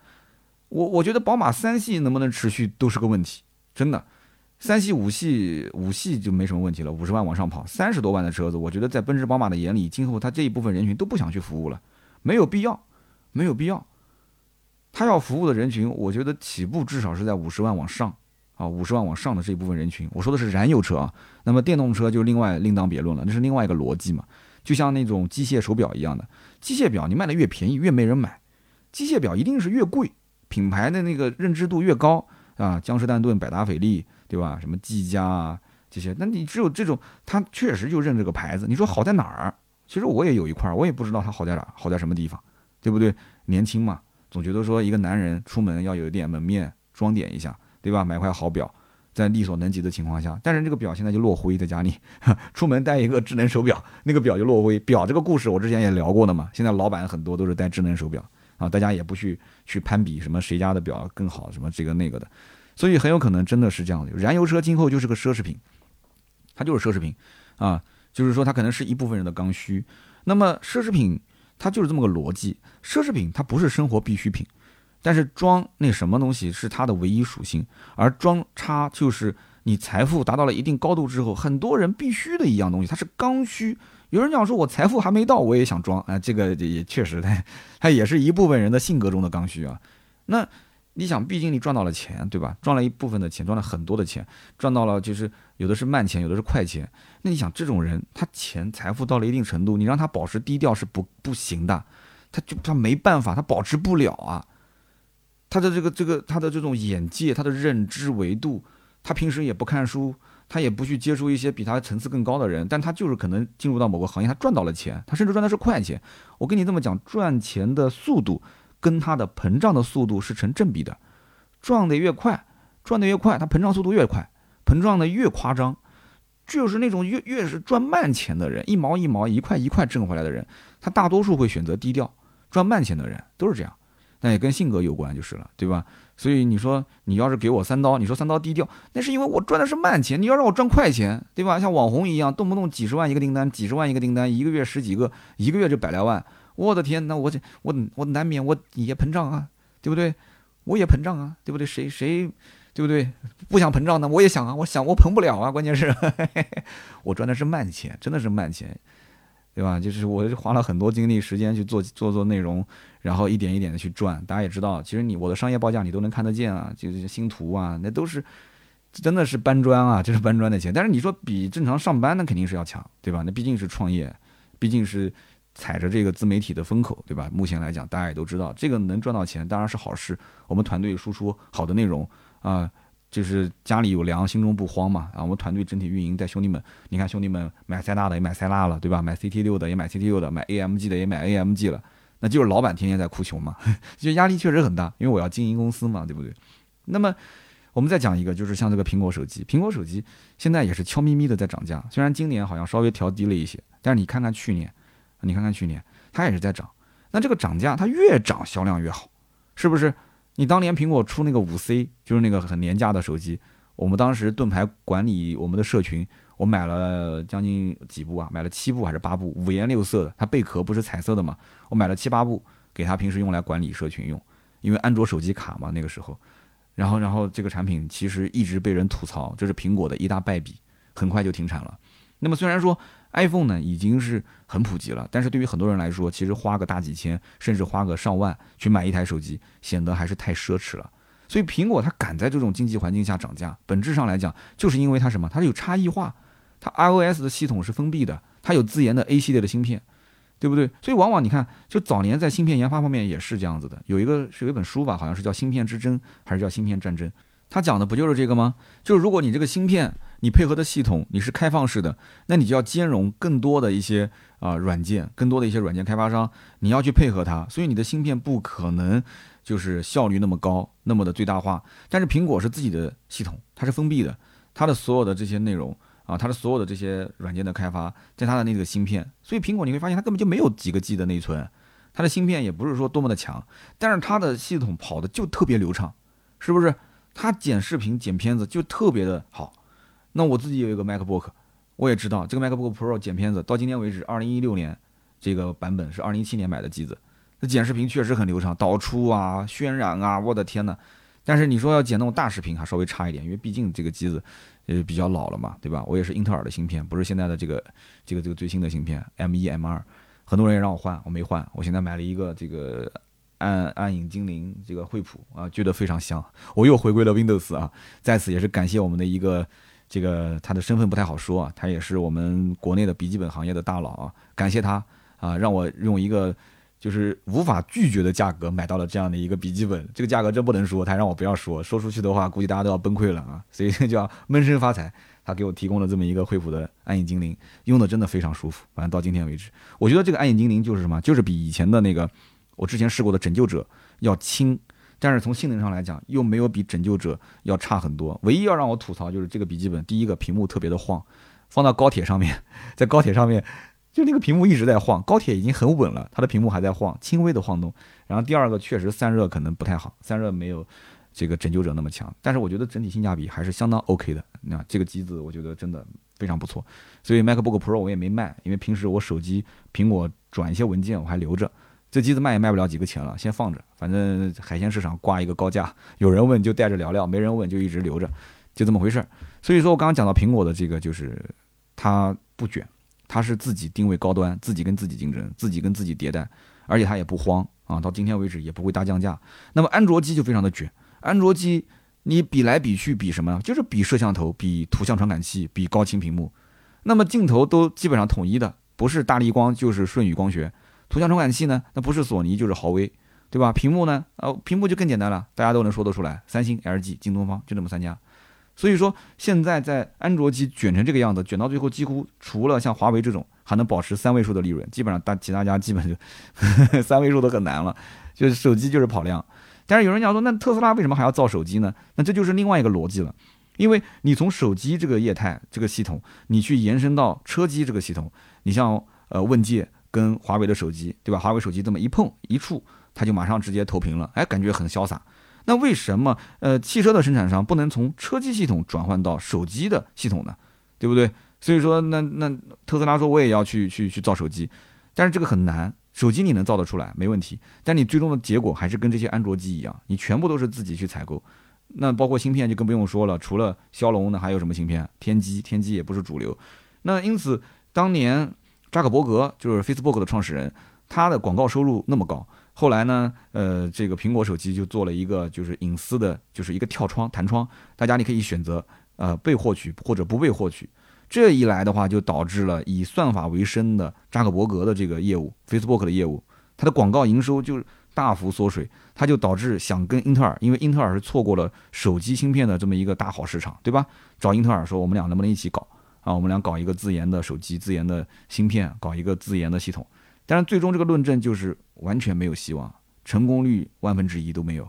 我我觉得宝马三系能不能持续都是个问题，真的。三系、五系、五系就没什么问题了，五十万往上跑，三十多万的车子，我觉得在奔驰、宝马的眼里，今后他这一部分人群都不想去服务了，没有必要，没有必要。他要服务的人群，我觉得起步至少是在五十万往上啊，五十万往上的这一部分人群，我说的是燃油车啊，那么电动车就另外另当别论了，那是另外一个逻辑嘛，就像那种机械手表一样的，机械表你卖的越便宜越没人买，机械表一定是越贵，品牌的那个认知度越高啊，江诗丹顿、百达翡丽。对吧？什么技嘉啊这些，那你只有这种，他确实就认这个牌子。你说好在哪儿？其实我也有一块，我也不知道它好在哪儿，好在什么地方，对不对？年轻嘛，总觉得说一个男人出门要有一点门面，装点一下，对吧？买块好表，在力所能及的情况下。但是这个表现在就落灰，在家里 出门带一个智能手表，那个表就落灰。表这个故事我之前也聊过的嘛。现在老板很多都是带智能手表啊，大家也不去去攀比什么谁家的表更好，什么这个那个的。所以很有可能真的是这样的，燃油车今后就是个奢侈品，它就是奢侈品，啊，就是说它可能是一部分人的刚需。那么奢侈品它就是这么个逻辑，奢侈品它不是生活必需品，但是装那什么东西是它的唯一属性，而装叉就是你财富达到了一定高度之后，很多人必须的一样东西，它是刚需。有人讲说我财富还没到，我也想装，啊，这个也确实，它它也是一部分人的性格中的刚需啊。那。你想，毕竟你赚到了钱，对吧？赚了一部分的钱，赚了很多的钱，赚到了就是有的是慢钱，有的是快钱。那你想，这种人他钱财富到了一定程度，你让他保持低调是不不行的，他就他没办法，他保持不了啊。他的这个这个他的这种眼界，他的认知维度，他平时也不看书，他也不去接触一些比他层次更高的人，但他就是可能进入到某个行业，他赚到了钱，他甚至赚的是快钱。我跟你这么讲，赚钱的速度。跟它的膨胀的速度是成正比的，赚的越快，赚的越快，它膨胀速度越快，膨胀的越夸张，就是那种越越是赚慢钱的人，一毛一毛一块一块挣回来的人，他大多数会选择低调，赚慢钱的人都是这样，那也跟性格有关就是了，对吧？所以你说你要是给我三刀，你说三刀低调，那是因为我赚的是慢钱，你要让我赚快钱，对吧？像网红一样，动不动几十万一个订单，几十万一个订单，一个月十几个，一个月就百来万，我的天，那我这我我难免我也膨胀啊，对不对？我也膨胀啊，对不对？谁谁对不对？不想膨胀呢？我也想啊，我想我膨不了啊，关键是 我赚的是慢钱，真的是慢钱。对吧？就是我花了很多精力时间去做做做内容，然后一点一点的去赚。大家也知道，其实你我的商业报价你都能看得见啊，就是星图啊，那都是真的是搬砖啊，这是搬砖的钱。但是你说比正常上班那肯定是要强，对吧？那毕竟是创业，毕竟是踩着这个自媒体的风口，对吧？目前来讲，大家也都知道，这个能赚到钱当然是好事。我们团队输出好的内容啊。就是家里有粮，心中不慌嘛。啊，我们团队整体运营带兄弟们，你看兄弟们买塞纳的也买塞纳了，对吧？买 CT 六的也买 CT 六的，买 AMG 的也买 AMG 了。那就是老板天天在哭穷嘛，就压力确实很大，因为我要经营公司嘛，对不对？那么我们再讲一个，就是像这个苹果手机，苹果手机现在也是悄咪咪的在涨价，虽然今年好像稍微调低了一些，但是你看看去年，你看看去年它也是在涨。那这个涨价它越涨销量越好，是不是？你当年苹果出那个五 C，就是那个很廉价的手机，我们当时盾牌管理我们的社群，我买了将近几部啊，买了七部还是八部，五颜六色的，它贝壳不是彩色的嘛，我买了七八部给他平时用来管理社群用，因为安卓手机卡嘛那个时候，然后然后这个产品其实一直被人吐槽，这是苹果的一大败笔，很快就停产了。那么虽然说。iPhone 呢已经是很普及了，但是对于很多人来说，其实花个大几千，甚至花个上万去买一台手机，显得还是太奢侈了。所以苹果它敢在这种经济环境下涨价，本质上来讲，就是因为它什么？它是有差异化，它 iOS 的系统是封闭的，它有自研的 A 系列的芯片，对不对？所以往往你看，就早年在芯片研发方面也是这样子的。有一个是有一本书吧，好像是叫《芯片之争》还是叫《芯片战争》，它讲的不就是这个吗？就是如果你这个芯片。你配合的系统你是开放式的，那你就要兼容更多的一些啊软件，更多的一些软件开发商，你要去配合它，所以你的芯片不可能就是效率那么高，那么的最大化。但是苹果是自己的系统，它是封闭的，它的所有的这些内容啊，它的所有的这些软件的开发，在它的那个芯片，所以苹果你会发现它根本就没有几个 G 的内存，它的芯片也不是说多么的强，但是它的系统跑的就特别流畅，是不是？它剪视频、剪片子就特别的好。那我自己有一个 MacBook，我也知道这个 MacBook Pro 剪片子到今天为止，二零一六年这个版本是二零一七年买的机子，那剪视频确实很流畅，导出啊、渲染啊，我的天呐！但是你说要剪那种大视频还稍微差一点，因为毕竟这个机子呃比较老了嘛，对吧？我也是英特尔的芯片，不是现在的这个这个这个最新的芯片 M 一 M 二，很多人也让我换，我没换，我现在买了一个这个暗暗影精灵这个惠普啊，觉得非常香，我又回归了 Windows 啊，在此也是感谢我们的一个。这个他的身份不太好说啊，他也是我们国内的笔记本行业的大佬啊，感谢他啊，让我用一个就是无法拒绝的价格买到了这样的一个笔记本，这个价格真不能说，他让我不要说，说出去的话估计大家都要崩溃了啊，所以叫闷声发财，他给我提供了这么一个惠普的暗影精灵，用的真的非常舒服，反正到今天为止，我觉得这个暗影精灵就是什么，就是比以前的那个我之前试过的拯救者要轻。但是从性能上来讲，又没有比拯救者要差很多。唯一要让我吐槽就是这个笔记本，第一个屏幕特别的晃，放到高铁上面，在高铁上面，就那个屏幕一直在晃。高铁已经很稳了，它的屏幕还在晃，轻微的晃动。然后第二个确实散热可能不太好，散热没有这个拯救者那么强。但是我觉得整体性价比还是相当 OK 的。那这个机子我觉得真的非常不错。所以 MacBook Pro 我也没卖，因为平时我手机苹果转一些文件我还留着。这机子卖也卖不了几个钱了，先放着，反正海鲜市场挂一个高价，有人问就带着聊聊，没人问就一直留着，就这么回事儿。所以说我刚刚讲到苹果的这个，就是它不卷，它是自己定位高端，自己跟自己竞争，自己跟自己迭代，而且它也不慌啊，到今天为止也不会大降价。那么安卓机就非常的卷，安卓机你比来比去比什么？就是比摄像头，比图像传感器，比高清屏幕。那么镜头都基本上统一的，不是大力光就是舜宇光学。图像传感器呢？那不是索尼就是豪威，对吧？屏幕呢？呃，屏幕就更简单了，大家都能说得出来，三星、LG、京东方就这么三家。所以说现在在安卓机卷成这个样子，卷到最后几乎除了像华为这种还能保持三位数的利润，基本上大其他家基本就 三位数都很难了。就是手机就是跑量。但是有人讲说，那特斯拉为什么还要造手机呢？那这就是另外一个逻辑了，因为你从手机这个业态这个系统，你去延伸到车机这个系统，你像呃问界。跟华为的手机，对吧？华为手机这么一碰一触，它就马上直接投屏了，哎，感觉很潇洒。那为什么呃汽车的生产商不能从车机系统转换到手机的系统呢？对不对？所以说，那那特斯拉说我也要去去去造手机，但是这个很难。手机你能造得出来没问题，但你最终的结果还是跟这些安卓机一样，你全部都是自己去采购。那包括芯片就更不用说了，除了骁龙，那还有什么芯片？天玑，天玑也不是主流。那因此，当年扎克伯格就是 Facebook 的创始人，他的广告收入那么高。后来呢，呃，这个苹果手机就做了一个就是隐私的，就是一个跳窗弹窗，大家你可以选择呃被获取或者不被获取。这一来的话，就导致了以算法为生的扎克伯格的这个业务，Facebook 的业务，它的广告营收就大幅缩水，它就导致想跟英特尔，因为英特尔是错过了手机芯片的这么一个大好市场，对吧？找英特尔说，我们俩能不能一起搞啊？我们俩搞一个自研的手机、自研的芯片，搞一个自研的系统。但是最终这个论证就是完全没有希望，成功率万分之一都没有，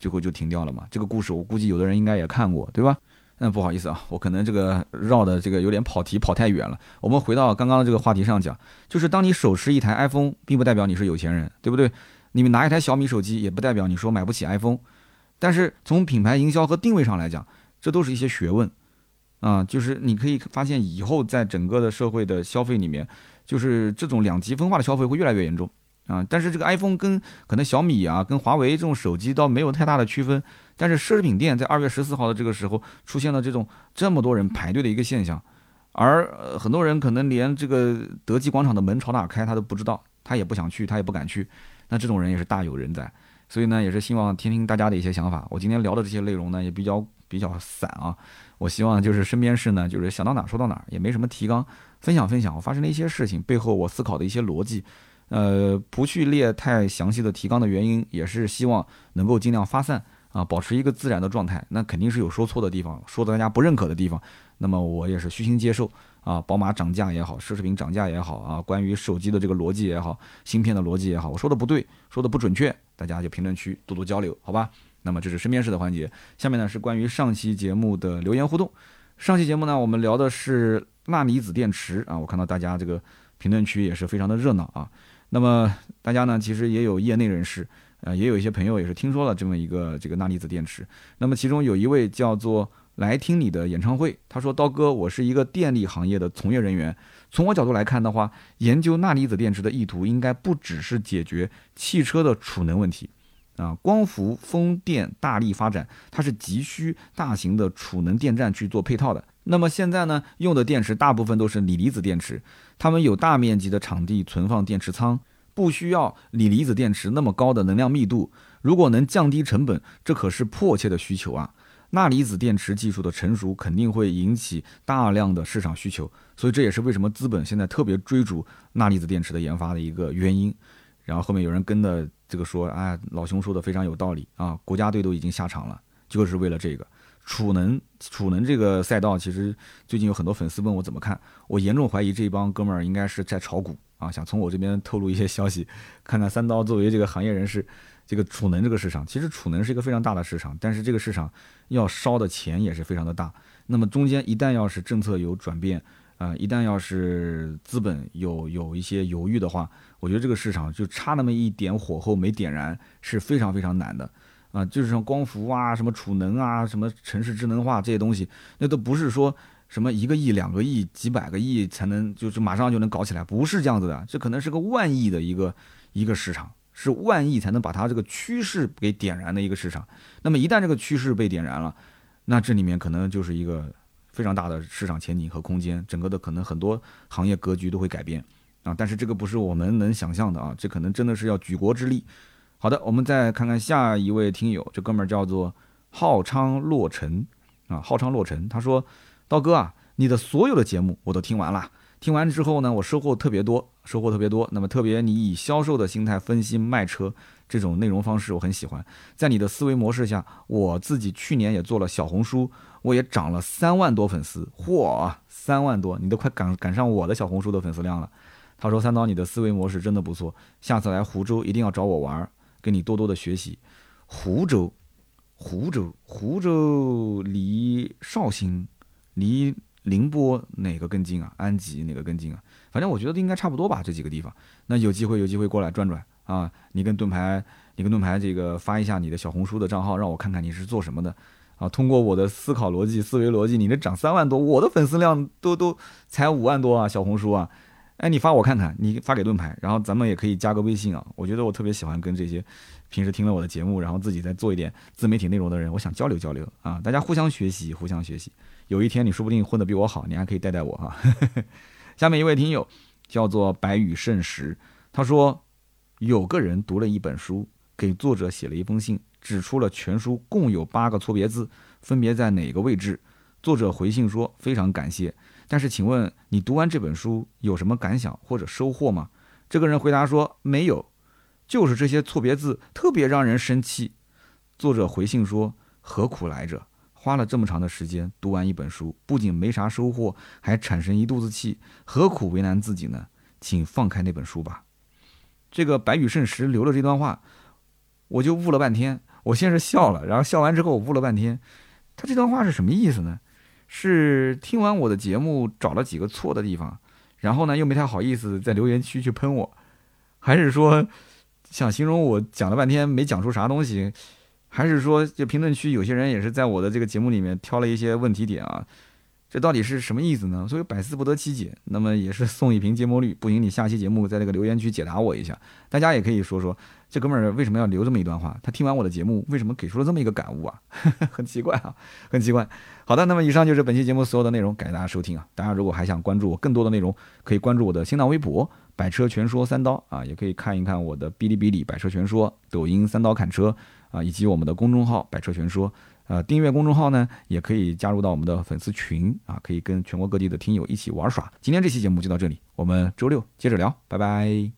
最后就停掉了嘛。这个故事我估计有的人应该也看过，对吧？那，不好意思啊，我可能这个绕的这个有点跑题，跑太远了。我们回到刚刚的这个话题上讲，就是当你手持一台 iPhone，并不代表你是有钱人，对不对？你们拿一台小米手机，也不代表你说买不起 iPhone。但是从品牌营销和定位上来讲，这都是一些学问啊。就是你可以发现，以后在整个的社会的消费里面，就是这种两极分化的消费会越来越严重啊。但是这个 iPhone 跟可能小米啊，跟华为这种手机倒没有太大的区分。但是奢侈品店在二月十四号的这个时候出现了这种这么多人排队的一个现象，而很多人可能连这个德基广场的门朝哪开他都不知道，他也不想去，他也不敢去。那这种人也是大有人在，所以呢，也是希望听听大家的一些想法。我今天聊的这些内容呢，也比较比较散啊。我希望就是身边事呢，就是想到哪说到哪，也没什么提纲，分享分享我发生的一些事情背后我思考的一些逻辑。呃，不去列太详细的提纲的原因，也是希望能够尽量发散。啊，保持一个自然的状态，那肯定是有说错的地方，说的大家不认可的地方，那么我也是虚心接受啊。宝马涨价也好，奢侈品涨价也好啊，关于手机的这个逻辑也好，芯片的逻辑也好，我说的不对，说的不准确，大家就评论区多多交流，好吧？那么这是身边事的环节，下面呢是关于上期节目的留言互动。上期节目呢，我们聊的是钠离子电池啊，我看到大家这个评论区也是非常的热闹啊。那么大家呢，其实也有业内人士。呃，也有一些朋友也是听说了这么一个这个钠离子电池。那么其中有一位叫做来听你的演唱会，他说：“刀哥，我是一个电力行业的从业人员。从我角度来看的话，研究钠离子电池的意图应该不只是解决汽车的储能问题啊。光伏、风电大力发展，它是急需大型的储能电站去做配套的。那么现在呢，用的电池大部分都是锂离子电池，它们有大面积的场地存放电池仓。”不需要锂离子电池那么高的能量密度，如果能降低成本，这可是迫切的需求啊！钠离子电池技术的成熟肯定会引起大量的市场需求，所以这也是为什么资本现在特别追逐钠离子电池的研发的一个原因。然后后面有人跟的这个说，哎，老兄说的非常有道理啊！国家队都已经下场了，就是为了这个储能。储能这个赛道，其实最近有很多粉丝问我怎么看，我严重怀疑这帮哥们儿应该是在炒股。啊，想从我这边透露一些消息，看看三刀作为这个行业人士，这个储能这个市场，其实储能是一个非常大的市场，但是这个市场要烧的钱也是非常的大。那么中间一旦要是政策有转变，啊，一旦要是资本有有一些犹豫的话，我觉得这个市场就差那么一点火候没点燃是非常非常难的。啊，就是像光伏啊、什么储能啊、什么城市智能化这些东西，那都不是说。什么一个亿、两个亿、几百个亿才能就是马上就能搞起来？不是这样子的，这可能是个万亿的一个一个市场，是万亿才能把它这个趋势给点燃的一个市场。那么一旦这个趋势被点燃了，那这里面可能就是一个非常大的市场前景和空间，整个的可能很多行业格局都会改变啊。但是这个不是我们能想象的啊，这可能真的是要举国之力。好的，我们再看看下一位听友，这哥们儿叫做浩昌洛尘啊，浩昌洛尘，他说。刀哥啊，你的所有的节目我都听完了，听完之后呢，我收获特别多，收获特别多。那么特别你以销售的心态分析卖车这种内容方式，我很喜欢。在你的思维模式下，我自己去年也做了小红书，我也涨了三万多粉丝，嚯，三万多，你都快赶赶上我的小红书的粉丝量了。他说三刀，你的思维模式真的不错，下次来湖州一定要找我玩，跟你多多的学习。湖州，湖州，湖州离绍兴。离宁波哪个更近啊？安吉哪个更近啊？反正我觉得应该差不多吧，这几个地方。那有机会有机会过来转转啊！你跟盾牌，你跟盾牌这个发一下你的小红书的账号，让我看看你是做什么的啊！通过我的思考逻辑、思维逻辑，你能涨三万多，我的粉丝量都都才五万多啊！小红书啊，哎，你发我看看，你发给盾牌，然后咱们也可以加个微信啊！我觉得我特别喜欢跟这些平时听了我的节目，然后自己在做一点自媒体内容的人，我想交流交流啊！大家互相学习，互相学习。有一天你说不定混得比我好，你还可以带带我哈。下面一位听友叫做白羽圣石，他说有个人读了一本书，给作者写了一封信，指出了全书共有八个错别字，分别在哪个位置。作者回信说非常感谢，但是请问你读完这本书有什么感想或者收获吗？这个人回答说没有，就是这些错别字特别让人生气。作者回信说何苦来着？花了这么长的时间读完一本书，不仅没啥收获，还产生一肚子气，何苦为难自己呢？请放开那本书吧。这个白羽圣石留了这段话，我就悟了半天。我先是笑了，然后笑完之后我悟了半天，他这段话是什么意思呢？是听完我的节目找了几个错的地方，然后呢又没太好意思在留言区去喷我，还是说想形容我讲了半天没讲出啥东西？还是说，这评论区有些人也是在我的这个节目里面挑了一些问题点啊，这到底是什么意思呢？所以百思不得其解。那么也是送一瓶芥末绿，不行，你下期节目在那个留言区解答我一下。大家也可以说说，这哥们儿为什么要留这么一段话？他听完我的节目，为什么给出了这么一个感悟啊？很奇怪啊，很奇怪。好的，那么以上就是本期节目所有的内容，感谢大家收听啊。大家如果还想关注我更多的内容，可以关注我的新浪微博“百车全说三刀”啊，也可以看一看我的哔哩哔哩“百车全说”、抖音“三刀砍车”。啊，以及我们的公众号“百车全说”，呃，订阅公众号呢，也可以加入到我们的粉丝群啊，可以跟全国各地的听友一起玩耍。今天这期节目就到这里，我们周六接着聊，拜拜。